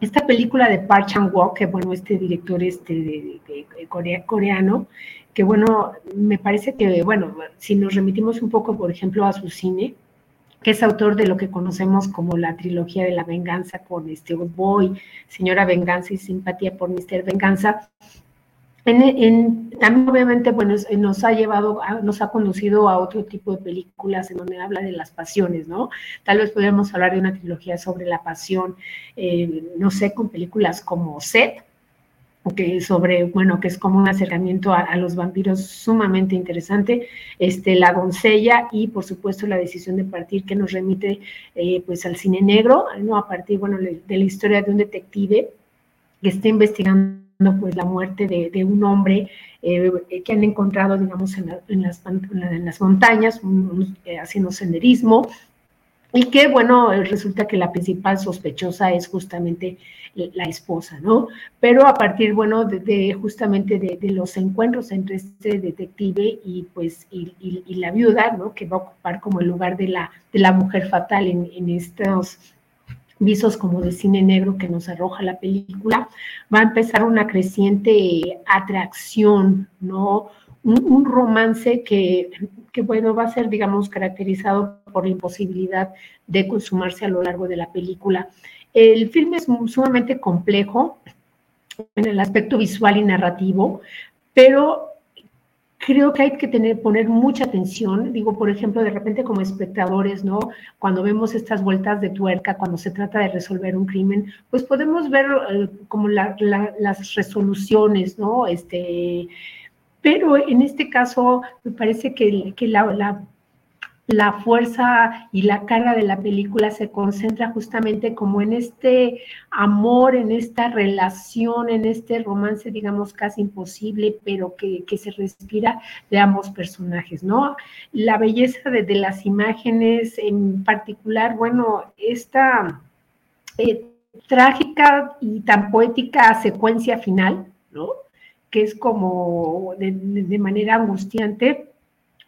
esta película de Park Chan-wook, que bueno, este director este de, de, de Corea, coreano, que bueno, me parece que, bueno, si nos remitimos un poco, por ejemplo, a su cine, que es autor de lo que conocemos como la trilogía de la venganza con este Boy, Señora Venganza y Simpatía por Mr. Venganza. En, también obviamente, bueno, nos ha llevado, nos ha conducido a otro tipo de películas en donde habla de las pasiones, ¿no? Tal vez podríamos hablar de una trilogía sobre la pasión, eh, no sé, con películas como Set, que sobre, bueno, que es como un acercamiento a, los vampiros sumamente interesante, este, La doncella y por supuesto la decisión de partir que nos remite eh, pues al cine negro, ¿no? A partir, bueno, de la historia de un detective que está investigando pues la muerte de, un hombre eh, que han encontrado, digamos, en, la, en, las, en montañas, un, eh, haciendo senderismo, y que, bueno, resulta que la principal sospechosa es justamente la esposa, ¿no? Pero a partir, bueno, de, justamente de, los encuentros entre este detective y, pues, y, la viuda, ¿no? Que va a ocupar como el lugar de la, de la mujer fatal en, estos visos como de cine negro que nos arroja la película, va a empezar una creciente atracción, ¿no? un, romance que, que, bueno, va a ser, digamos, caracterizado por la imposibilidad de consumarse a lo largo de la película. El filme es sumamente complejo en el aspecto visual y narrativo, pero creo que hay que tener, poner mucha atención, digo, por ejemplo, de repente como espectadores, ¿no? Cuando vemos estas vueltas de tuerca, cuando se trata de resolver un crimen, pues podemos ver eh, como las resoluciones, ¿no? Este, pero en este caso me parece que, que la, la la fuerza y la carga de la película se concentra justamente como en este amor, en esta relación, en este romance, digamos, casi imposible, pero que, se respira de ambos personajes, ¿no? La belleza de, las imágenes, en particular, bueno, esta eh, trágica y tan poética secuencia final, ¿no? Que es como de manera angustiante,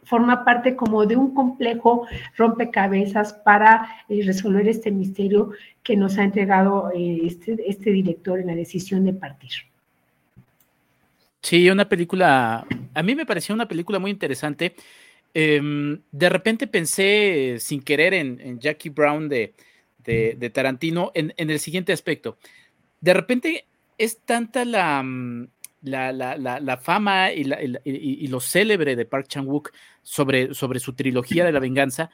forma parte como de un complejo rompecabezas para eh, resolver este misterio que nos ha entregado eh, este, este, director en la decisión de partir. Sí, una película, a mí me pareció una película muy interesante. Em, de repente pensé sin querer en, Jackie Brown de, de, Tarantino en, en, el siguiente aspecto. De repente es tanta la, la, la, la, fama y, y, lo célebre de Park Chan-wook sobre, sobre su trilogía de la venganza,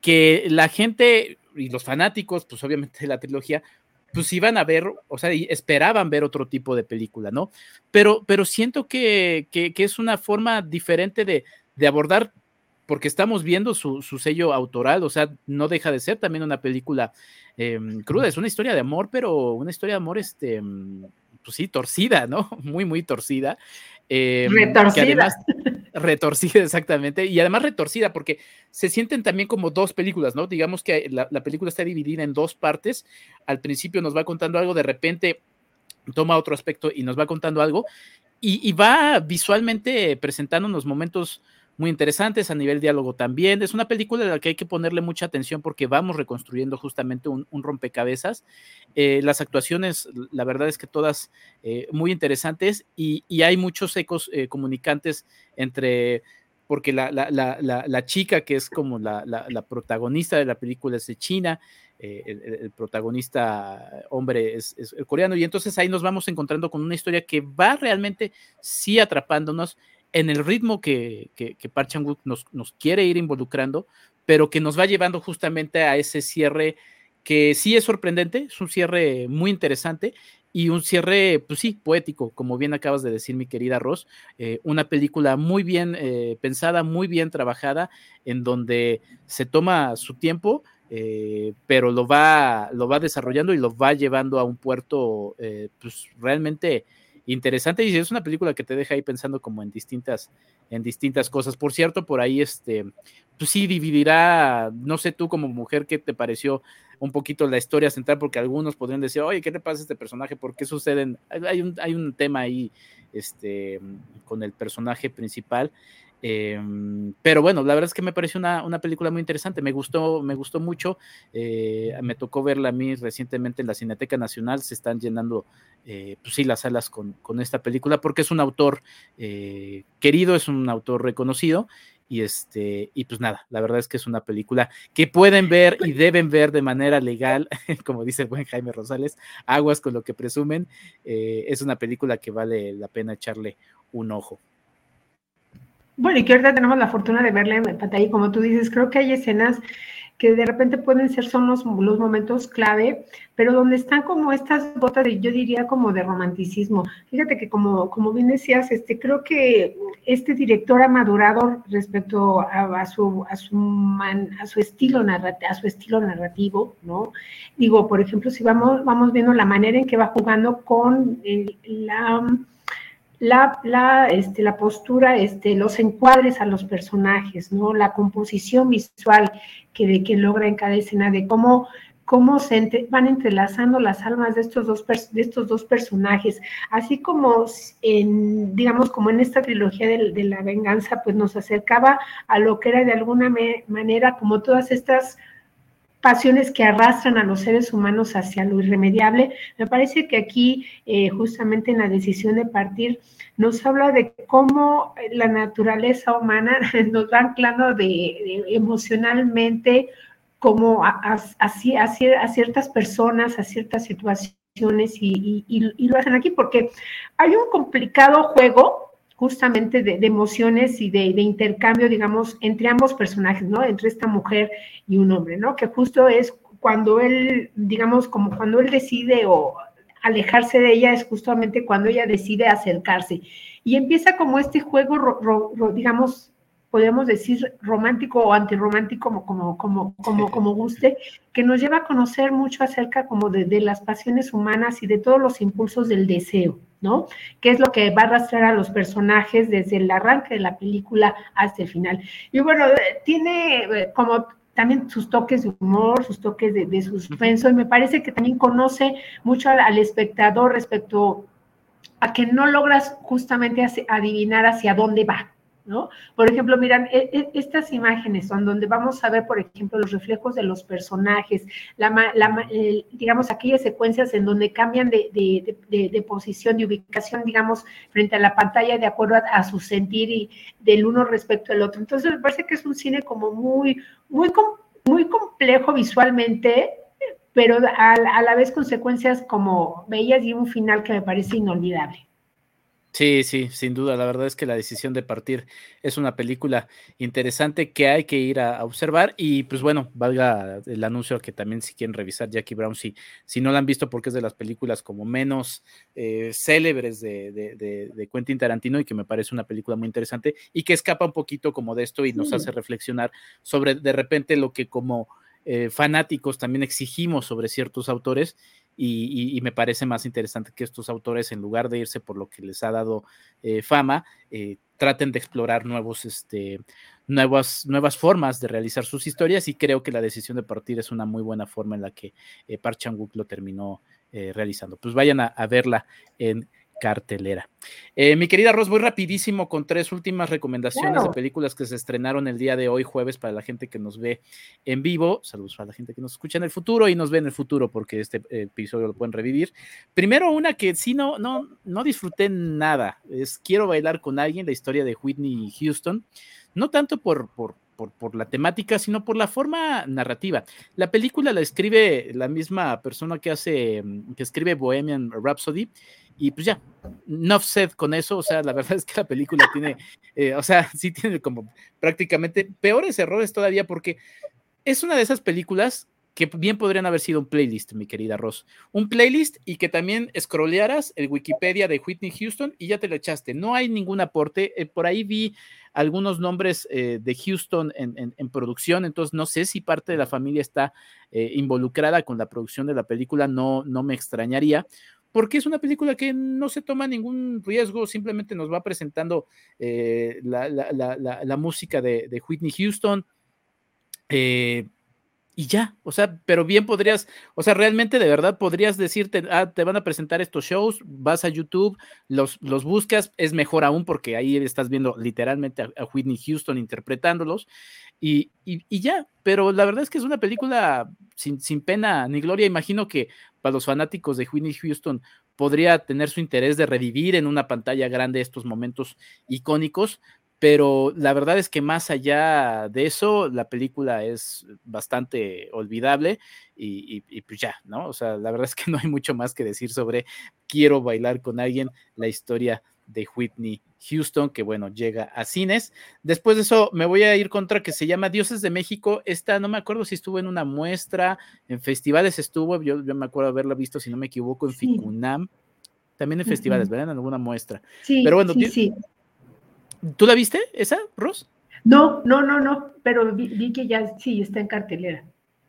que la gente y los fanáticos, pues obviamente de la trilogía, pues iban a ver, o sea, esperaban ver otro tipo de película, ¿no? Pero, pero siento que, que, es una forma diferente de, de abordar, porque estamos viendo su, su, sello autoral, o sea, no deja de ser también una película em, cruda, es una historia de amor, pero una historia de amor, este, pues sí, torcida, ¿no? Muy, muy torcida. Em, retorcida. retorcida, exactamente. Y además retorcida, porque se sienten también como dos películas, ¿no? Digamos que la, película está dividida en dos partes. Al principio nos va contando algo, de repente toma otro aspecto y nos va contando algo. Y, y va visualmente presentando unos momentos muy interesantes a nivel diálogo también. Es una película a la que hay que ponerle mucha atención porque vamos reconstruyendo justamente un, rompecabezas. Eh, las actuaciones, la verdad es que todas eh, muy interesantes y, hay muchos ecos eh, comunicantes entre, porque la, la, chica que es como la, protagonista de la película es de China, el, protagonista hombre es, es, coreano y entonces ahí nos vamos encontrando con una historia que va realmente sí atrapándonos en el ritmo que, que, Chan-wook nos, quiere ir involucrando, pero que nos va llevando justamente a ese cierre que sí es sorprendente, es un cierre muy interesante y un cierre, pues sí, poético, como bien acabas de decir, mi querida Ross, eh, una película muy bien eh, pensada, muy bien trabajada, en donde se toma su tiempo, eh, pero lo va, lo va desarrollando y lo va llevando a un puerto, pues realmente interesante y es una película que te deja ahí pensando como en distintas, en distintas cosas. Por cierto, por ahí este, pues sí dividirá, no sé tú como mujer qué te pareció un poquito la historia central, porque algunos podrían decir, oye, ¿qué le pasa a este personaje? ¿Por qué suceden? Hay un, hay un tema ahí este, con el personaje principal. Em, pero bueno, la verdad es que me pareció una, una, película muy interesante, me gustó, me gustó mucho, eh, me tocó verla a mí recientemente en la Cineteca Nacional, se están llenando, eh, pues sí, las salas con, con, esta película, porque es un autor eh, querido, es un autor reconocido, y este, y pues nada, la verdad es que es una película que pueden ver y deben ver de manera legal, como dice el buen Jaime Rosales, aguas con lo que presumen, es una película que vale la pena echarle un ojo. Bueno, y que ahorita tenemos la fortuna de verla en pantalla y como tú dices, creo que hay escenas que de repente pueden ser son los, momentos clave, pero donde están como estas gotas de, yo diría como de romanticismo. Fíjate que como, como bien decías, este, creo que este director ha madurado respecto a, su, a, su, a, su estilo narrativo, a su estilo narrativo, ¿no? Digo, por ejemplo, si vamos, vamos viendo la manera en que va jugando con la la, la, este, la postura, este, los encuadres a los personajes, ¿no? La composición visual que, de, que logra en cada escena, de cómo, cómo se van entrelazando las almas de estos, dos de estos dos personajes, así como en, digamos, como en esta trilogía de, la venganza, pues nos acercaba a lo que era de alguna manera como todas estas que arrastran a los seres humanos hacia lo irremediable. Me parece que aquí, eh, justamente en la decisión de partir, nos habla de cómo la naturaleza humana nos va anclando de, emocionalmente como a, a, ciertas personas, a ciertas situaciones y, lo hacen aquí porque hay un complicado juego justamente de, emociones y de, intercambio, digamos, entre ambos personajes, ¿no? Entre esta mujer y un hombre, ¿no? Que justo es cuando él, digamos, como cuando él decide o alejarse de ella, es justamente cuando ella decide acercarse. Y empieza como este juego, digamos, podemos decir romántico o antirromántico, como, como, como, como, como guste, que nos lleva a conocer mucho acerca como de, de, las pasiones humanas y de todos los impulsos del deseo, ¿no? Que es lo que va a arrastrar a los personajes desde el arranque de la película hasta el final. Y bueno, tiene eh, como también sus toques de humor, sus toques de, de suspenso, y me parece que también conoce mucho al, al espectador respecto a que no logras justamente adivinar hacia dónde va, ¿no? Por ejemplo, miran, e, e, estas imágenes son donde vamos a ver, por ejemplo, los reflejos de los personajes, la, digamos, aquellas secuencias en donde cambian de, posición, de ubicación, digamos, frente a la pantalla de acuerdo a, su sentir y del uno respecto al otro. Entonces, me parece que es un cine como muy, muy, muy complejo visualmente, pero a, a la vez consecuencias como bellas y un final que me parece inolvidable. Sí, sí, sin duda. La verdad es que la decisión de partir es una película interesante que hay que ir a, observar. Y pues bueno, valga el anuncio que también si quieren revisar Jackie Brown, si, si no la han visto porque es de las películas como menos eh, célebres de, de, Quentin Tarantino y que me parece una película muy interesante y que escapa un poquito como de esto y nos hace reflexionar sobre de repente lo que como eh, fanáticos también exigimos sobre ciertos autores y, me parece más interesante que estos autores, en lugar de irse por lo que les ha dado eh, fama, eh, traten de explorar nuevos, este, nuevas, nuevas formas de realizar sus historias y creo que la decisión de partir es una muy buena forma en la que Park Chan-wook lo terminó realizando. Pues vayan a verla en cartelera. Eh, mi querida Ros, voy rapidísimo con tres últimas recomendaciones de películas que se estrenaron el día de hoy, jueves, para la gente que nos ve en vivo. Saludos para la gente que nos escucha en el futuro y nos ve en el futuro, porque este eh, episodio lo pueden revivir. Primero, una que sí no, no, no disfruté nada. Es Quiero bailar con alguien, la historia de Whitney Houston. No tanto por, por, por, la temática, sino por la forma narrativa. La película la escribe la misma persona que hace, que escribe Bohemian Rhapsody y pues ya, no said con eso, o sea, la verdad es que la película tiene, eh, o sea, sí tiene como prácticamente peores errores todavía porque es una de esas películas que bien podrían haber sido un playlist, mi querida Ross. Un playlist y que también scrollearas el Wikipedia de Whitney Houston y ya te lo echaste. No hay ningún aporte. Eh, por ahí vi algunos nombres eh, de Houston en, producción, entonces no sé si parte de la familia está involucrada con la producción de la película, no, no me extrañaría porque es una película que no se toma ningún riesgo, simplemente nos va presentando eh, la, música de, Whitney Houston. Eh, y ya, o sea, pero bien podrías, o sea, realmente de verdad podrías decirte, ah, te van a presentar estos shows, vas a YouTube, los, los buscas, es mejor aún porque ahí estás viendo literalmente a, Whitney Houston interpretándolos y, y, ya, pero la verdad es que es una película sin, sin pena ni gloria, imagino que para los fanáticos de Whitney Houston podría tener su interés de revivir en una pantalla grande estos momentos icónicos, pero la verdad es que más allá de eso, la película es bastante olvidable y, pues ya, ¿no? O sea, la verdad es que no hay mucho más que decir sobre Quiero bailar con alguien, la historia de Whitney Houston, que bueno, llega a cines. Después de eso me voy a ir contra que se llama Dioses de México. Esta no me acuerdo si estuvo en una muestra, en festivales estuvo, yo, me acuerdo haberla visto, si no me equivoco, en Ficunam. También en festivales, ¿verdad? En alguna muestra. Sí, Pero bueno, sí, sí. ¿Tú la viste esa, Ros? No, no, no, no, pero vi, que ya sí está en cartelera.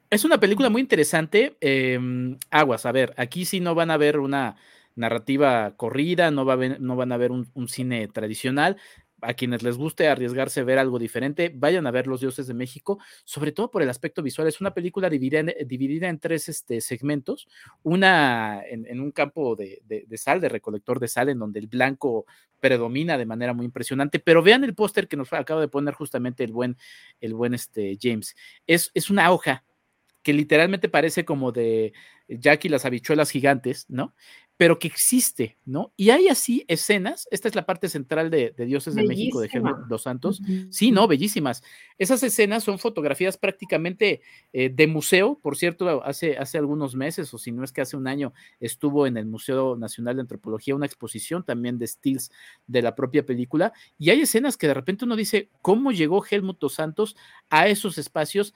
Es una película muy interesante. Em, aguas, a ver, aquí sí no van a ver una narrativa corrida, no, va a no van a ver un, cine tradicional. A quienes les guste arriesgarse a ver algo diferente, vayan a ver Los Dioses de México, sobre todo por el aspecto visual. Es una película dividida en, dividida en tres este, segmentos, una en, un campo de, sal, de recolector de sal, en donde el blanco predomina de manera muy impresionante, pero vean el póster que nos acaba de poner justamente el buen, el buen este, James. Es, es una hoja que literalmente parece como de Jack y las habichuelas gigantes, ¿no? Pero que existe, ¿no? Y hay así escenas, esta es la parte central de, Dioses de México de Helmut Dos Santos, sí, ¿no? Bellísimas. Esas escenas son fotografías prácticamente eh, de museo, por cierto, hace, hace algunos meses, o si no es que hace un año, estuvo en el Museo Nacional de Antropología una exposición también de stills de la propia película, y hay escenas que de repente uno dice, ¿cómo llegó Helmut Dos Santos a esos espacios?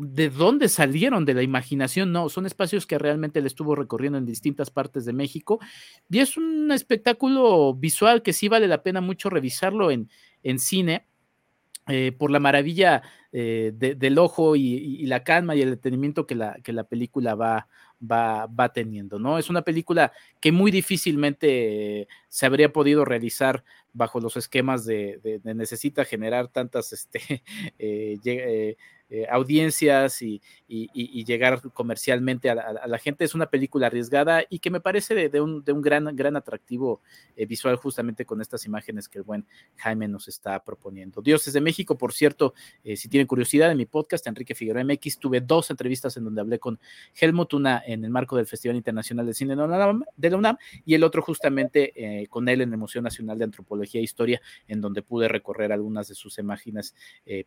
De dónde salieron de la imaginación, no, son espacios que realmente le estuvo recorriendo en distintas partes de México y es un espectáculo visual que sí vale la pena mucho revisarlo en, en cine. Eh, por la maravilla eh, del ojo y, la calma y el detenimiento que la, que la película va, va, va, teniendo, ¿no? Es una película que muy difícilmente se habría podido realizar bajo los esquemas de, necesita generar tantas este, eh, eh, audiencias y, llegar comercialmente a la, gente. Es una película arriesgada y que me parece de, un, gran, gran atractivo eh, visual justamente con estas imágenes que el buen Jaime nos está proponiendo. Dioses de México, por cierto, eh, si tienen curiosidad, en mi podcast, Enrique Figueroa MX, tuve dos entrevistas en donde hablé con Helmut, una en el marco del Festival Internacional de Cine de la UNAM y el otro justamente con él en el Museo Nacional de Antropología e Historia, en donde pude recorrer algunas de sus imágenes,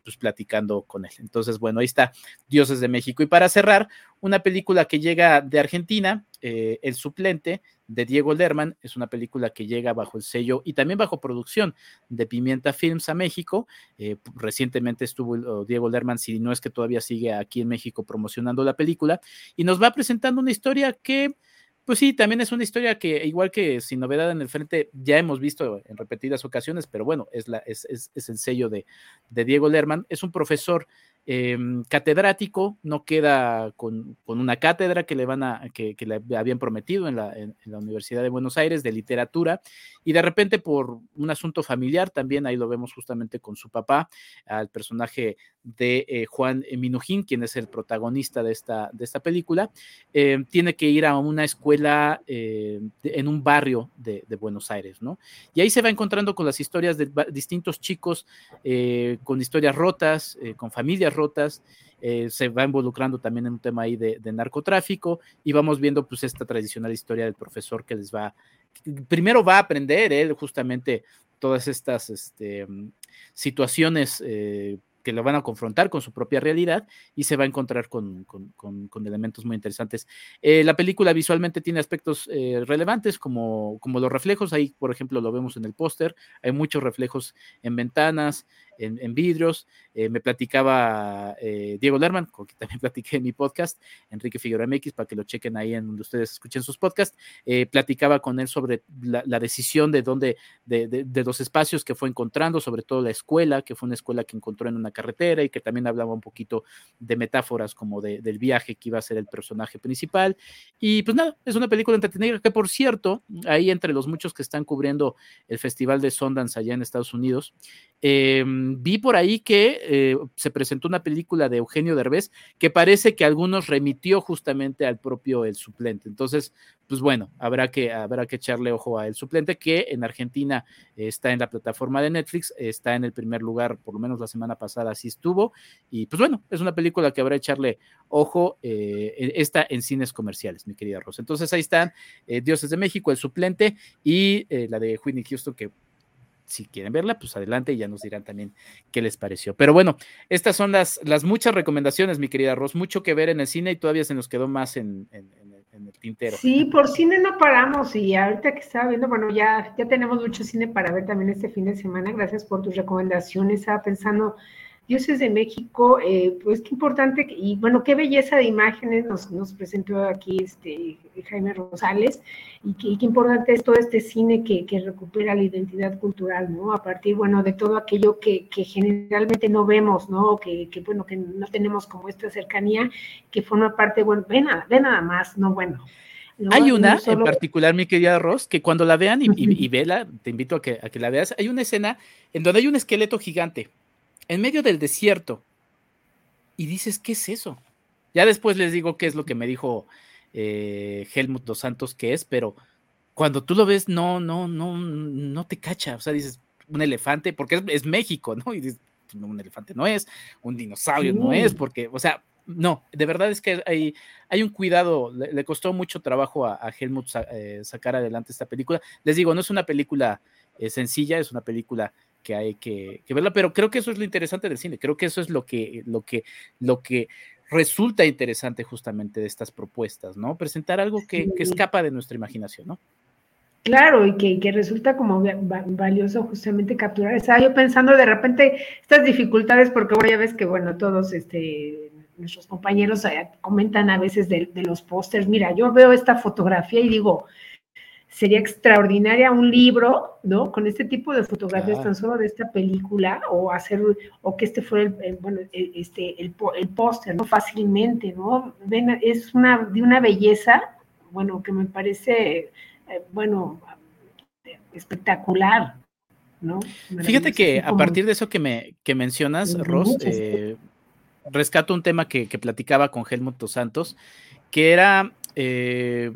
pues platicando con él. Entonces, bueno, ahí está Dioses de México. Y para cerrar, una película que llega de Argentina, eh, El suplente de Diego Lerman, es una película que llega bajo el sello y también bajo producción de Pimienta Films a México. Eh, recientemente estuvo Diego Lerman, si no es que todavía sigue aquí en México promocionando la película, y nos va presentando una historia que pues sí, también es una historia que, igual que sin novedad en el frente, ya hemos visto en repetidas ocasiones, pero bueno, es, la, es, es, el sello de, de, Diego Lerman. Es un profesor Em, catedrático, no queda con, una cátedra que le van a, que, le habían prometido en la, Universidad de Buenos Aires de literatura, y de repente por un asunto familiar, también ahí lo vemos justamente con su papá, al personaje de eh, Juan Minujín, quien es el protagonista de esta, de esta película, em, tiene que ir a una escuela eh, en un barrio de, de, Buenos Aires, ¿no? Y ahí se va encontrando con las historias de distintos chicos, eh, con historias rotas, con familias rotas, eh, se va involucrando también en un tema ahí de, narcotráfico y vamos viendo pues esta tradicional historia del profesor que les va, primero va a aprender él justamente todas estas este, situaciones eh, que lo van a confrontar con su propia realidad y se va a encontrar con, elementos muy interesantes. Eh, la película visualmente tiene aspectos relevantes como, como los reflejos, ahí por ejemplo lo vemos en el póster, hay muchos reflejos en ventanas, en, vidrios. Eh, me platicaba eh, Diego Lerman, con quien también platiqué en mi podcast, Enrique Figueroa MX, para que lo chequen ahí en donde ustedes escuchen sus podcasts. Eh, platicaba con él sobre la, decisión de dónde, de, de, los espacios que fue encontrando, sobre todo la escuela, que fue una escuela que encontró en una carretera y que también hablaba un poquito de metáforas como del viaje que iba a ser el personaje principal. Y pues nada, es una película entretenida que, por cierto, ahí entre los muchos que están cubriendo el Festival de Sundance allá en Estados Unidos, eh, vi por ahí que eh, se presentó una película de Eugenio Derbez que parece que algunos remitió justamente al propio El Suplente. Entonces, pues bueno, habrá que, habrá que echarle ojo a El Suplente, que en Argentina está en la plataforma de Netflix, está en el primer lugar, por lo menos la semana pasada así estuvo. Y pues bueno, es una película que habrá que echarle ojo, eh, está en cines comerciales, mi querida Rosa. Entonces ahí están eh, Dioses de México, El Suplente y la de Whitney Houston, que si quieren verla, pues adelante y ya nos dirán también qué les pareció. Pero bueno, estas son las, las muchas recomendaciones, mi querida Ros, mucho que ver en el cine y todavía se nos quedó más en, en, el tintero. Sí, por cine no paramos y ahorita que estaba viendo, bueno, ya, ya tenemos mucho cine para ver también este fin de semana. Gracias por tus recomendaciones. Estaba pensando Dioses de México, eh, pues qué importante y bueno, qué belleza de imágenes nos, nos presentó aquí este Jaime Rosales y qué, importante es todo este cine que, que, recupera la identidad cultural, ¿no? A partir, bueno, de todo aquello que, que generalmente no vemos, ¿no? Que, que, bueno, que no tenemos como esta cercanía, que forma parte, bueno, ve nada, ve nada más, no bueno. Hay una en particular, mi querida Ross, que cuando la vean y, y, vela, te invito a que, a que la veas, hay una escena en donde hay un esqueleto gigante en medio del desierto. Y dices, ¿qué es eso? Ya después les digo qué es lo que me dijo eh, Helmut Dos Santos que es, pero cuando tú lo ves, no, no, no, no te cacha. O sea, dices, un elefante, porque es, México, ¿no? Y dices, no, un elefante no es, un dinosaurio no es, porque, o sea, no, de verdad es que hay, hay un cuidado, le, costó mucho trabajo a, Helmut eh, sacar adelante esta película. Les digo, no es una película eh, sencilla, es una película que hay que, verla, pero creo que eso es lo interesante del cine, creo que eso es lo que, lo que, lo que resulta interesante justamente de estas propuestas, ¿no? Presentar algo que, escapa de nuestra imaginación, ¿no? Claro, y que, que, resulta como valioso justamente capturar. Estaba yo pensando de repente estas dificultades, porque bueno, ya ves que, bueno, todos este, nuestros compañeros eh, comentan a veces de, de los pósters, mira, yo veo esta fotografía y digo, sería extraordinaria un libro, ¿no? Con este tipo de fotografías tan solo de esta película, o hacer, o que este fuera el, bueno, este, el, el póster, ¿no? Fácilmente, ¿no? Ven, es una, de una belleza, bueno, que me parece, eh, bueno, espectacular, ¿no? Fíjate que a partir de eso que me que mencionas, Ross, eh, rescato un tema que, que, platicaba con Helmut Dos Santos, que era eh,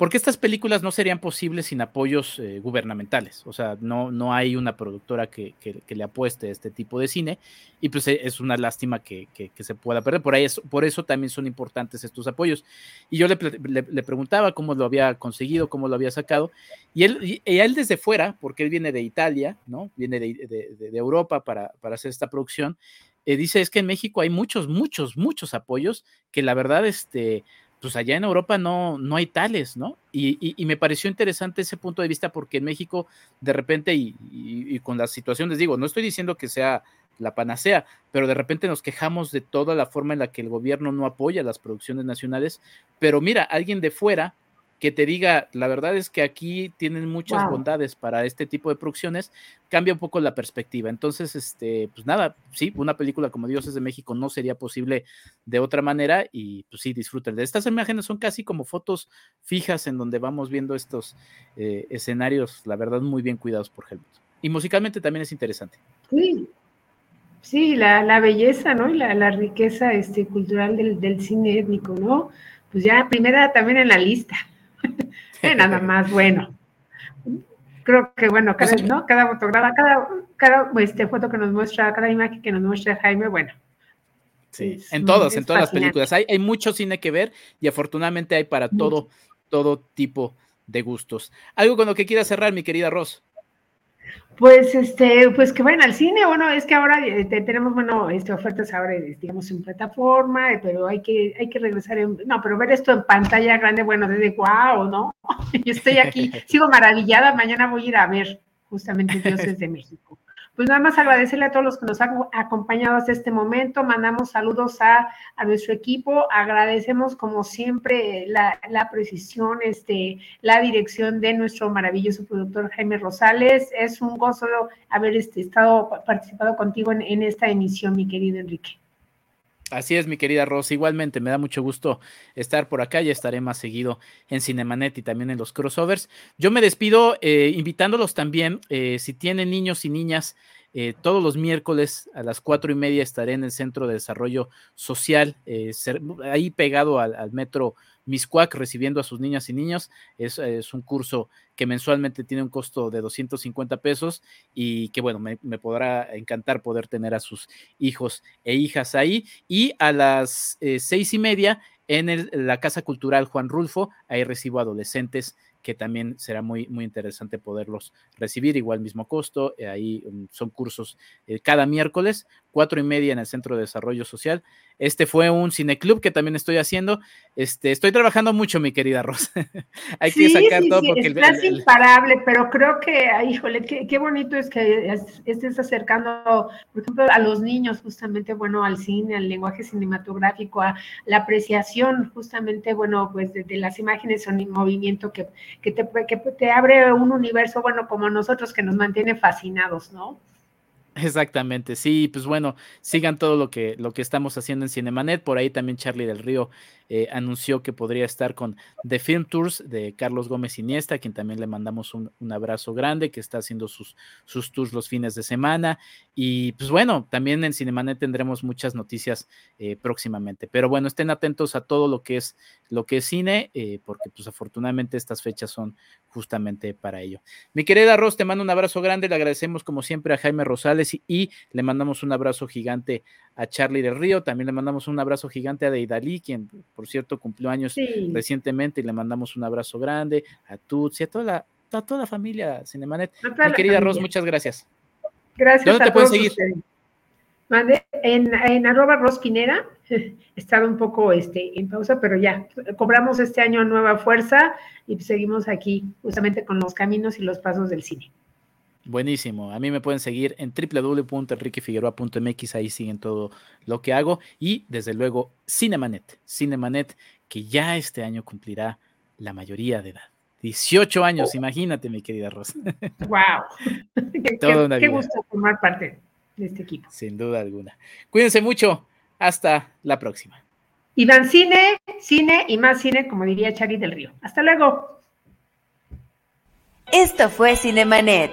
porque estas películas no serían posibles sin apoyos eh, gubernamentales. O sea, no, no hay una productora que, le apueste a este tipo de cine y pues e, es una lástima que, se pueda perder. Por, ahí por eso también son importantes estos apoyos. Y yo le, preguntaba cómo lo había conseguido, cómo lo había sacado. Y él, él desde fuera, porque él viene de Italia, ¿no? Viene de, Europa para, para, hacer esta producción. Eh, dice es que en México hay muchos, muchos, muchos apoyos que la verdad, este, pues allá en Europa no, no hay tales, ¿no? Y, me pareció interesante ese punto de vista porque en México, de repente, y, con la situación, les digo, no estoy diciendo que sea la panacea, pero de repente nos quejamos de toda la forma en la que el gobierno no apoya las producciones nacionales, pero mira, alguien de fuera que te diga, la verdad es que aquí tienen muchas bondades para este tipo de producciones, cambia un poco la perspectiva. Entonces, este, pues nada, sí, una película como Dioses de México no sería posible de otra manera y pues sí, disfruten de estas imágenes, son casi como fotos fijas en donde vamos viendo estos eh, escenarios, la verdad, muy bien cuidados por Helmut. Y musicalmente también es interesante. Sí, sí, la, belleza, ¿no? Y la, riqueza este, cultural del, del cine étnico, ¿no? Pues ya primera también en la lista. Nada más, bueno. Creo que, bueno, cada, pues ¿no? cada fotograma, cada, cada este, foto que nos muestra, cada imagen que nos muestra Jaime, bueno. Sí, en todas, en todas las películas. Hay, hay mucho cine que ver y afortunadamente hay para todo, todo tipo de gustos. Algo con lo que quiera cerrar, mi querida Ross. Pues este, pues que vayan al cine, bueno, es que ahora eh, tenemos, bueno, este, ofertas ahora, digamos, en plataforma, eh, pero hay que, hay que regresar en, no, pero ver esto en pantalla grande, bueno, desde wow, ¿no? Yo estoy aquí, sigo maravillada, mañana voy a ir a ver justamente Dioses de México pues nada más agradecerle a todos los que nos han acompañado hasta este momento, mandamos saludos a, nuestro equipo, agradecemos como siempre la, precisión, este, la dirección de nuestro maravilloso productor Jaime Rosales, es un gozo haber este, estado participado contigo en, en esta emisión, mi querido Enrique. Así es, mi querida Rosa. Igualmente, me da mucho gusto estar por acá. Ya estaré más seguido en Cinemanet y también en los crossovers. Yo me despido eh, invitándolos también, eh, si tienen niños y niñas, eh, todos los miércoles a las cuatro y media estaré en el Centro de Desarrollo Social, ahí pegado al metro Miscuac recibiendo a sus niñas y niños. Es, un curso que mensualmente tiene un costo de 250 pesos y que, bueno, me, podrá encantar poder tener a sus hijos e hijas ahí. Y a las eh, seis y media en la Casa Cultural Juan Rulfo, ahí recibo adolescentes que también será muy, muy interesante poderlos recibir, igual mismo costo, eh, ahí mm, son cursos eh, cada miércoles, cuatro y media en el Centro de Desarrollo Social. Este fue un cineclub que también estoy haciendo. Este, estoy trabajando mucho, mi querida Rosa. Hay que sacar todo porque estás imparable, pero creo que, híjole, qué, bonito es que estés acercando, por ejemplo, a los niños justamente, bueno, al cine, al lenguaje cinematográfico, a la apreciación justamente, bueno, pues de, las imágenes en movimiento que, que, te, que te abre un universo, bueno, como nosotros que nos mantiene fascinados, ¿no? Exactamente, sí, pues bueno, sigan todo lo que, lo que estamos haciendo en Cinemanet, por ahí también Charlie del Río eh, anunció que podría estar con The Film Tours de Carlos Gómez Iniesta, a quien también le mandamos un, abrazo grande, que está haciendo sus, sus tours los fines de semana. Y pues bueno, también en Cinemanet tendremos muchas noticias eh, próximamente. Pero bueno, estén atentos a todo lo que es, lo que es cine, eh, porque pues afortunadamente estas fechas son justamente para ello. Mi querida Ros, te mando un abrazo grande, le agradecemos como siempre a Jaime Rosales y, le mandamos un abrazo gigante a Charlie del Río, también le mandamos un abrazo gigante a Deidali, quien por cierto cumplió años recientemente y le mandamos un abrazo grande a Tutsi, a toda la, a toda la familia Cinemanet. Mi querida Ros, muchas gracias. Gracias. ¿Dónde te pueden seguir? En, en arroba rosquinera, he estado un poco este, en pausa, pero ya, cobramos este año nueva fuerza y seguimos aquí justamente con los caminos y los pasos del cine. Buenísimo. A mí me pueden seguir en www.enriquefigueroa.mx, ahí siguen todo lo que hago. Y desde luego, Cinemanet. Cinemanet, que ya este año cumplirá la mayoría de edad. 18 años, imagínate, mi querida Rosa. ¡Wow! qué gusto formar parte este equipo. Sin duda alguna. Cuídense mucho. Hasta la próxima. Y dan cine, cine y más cine, como diría Chari del Río. Hasta luego. Esto fue Cinemanet.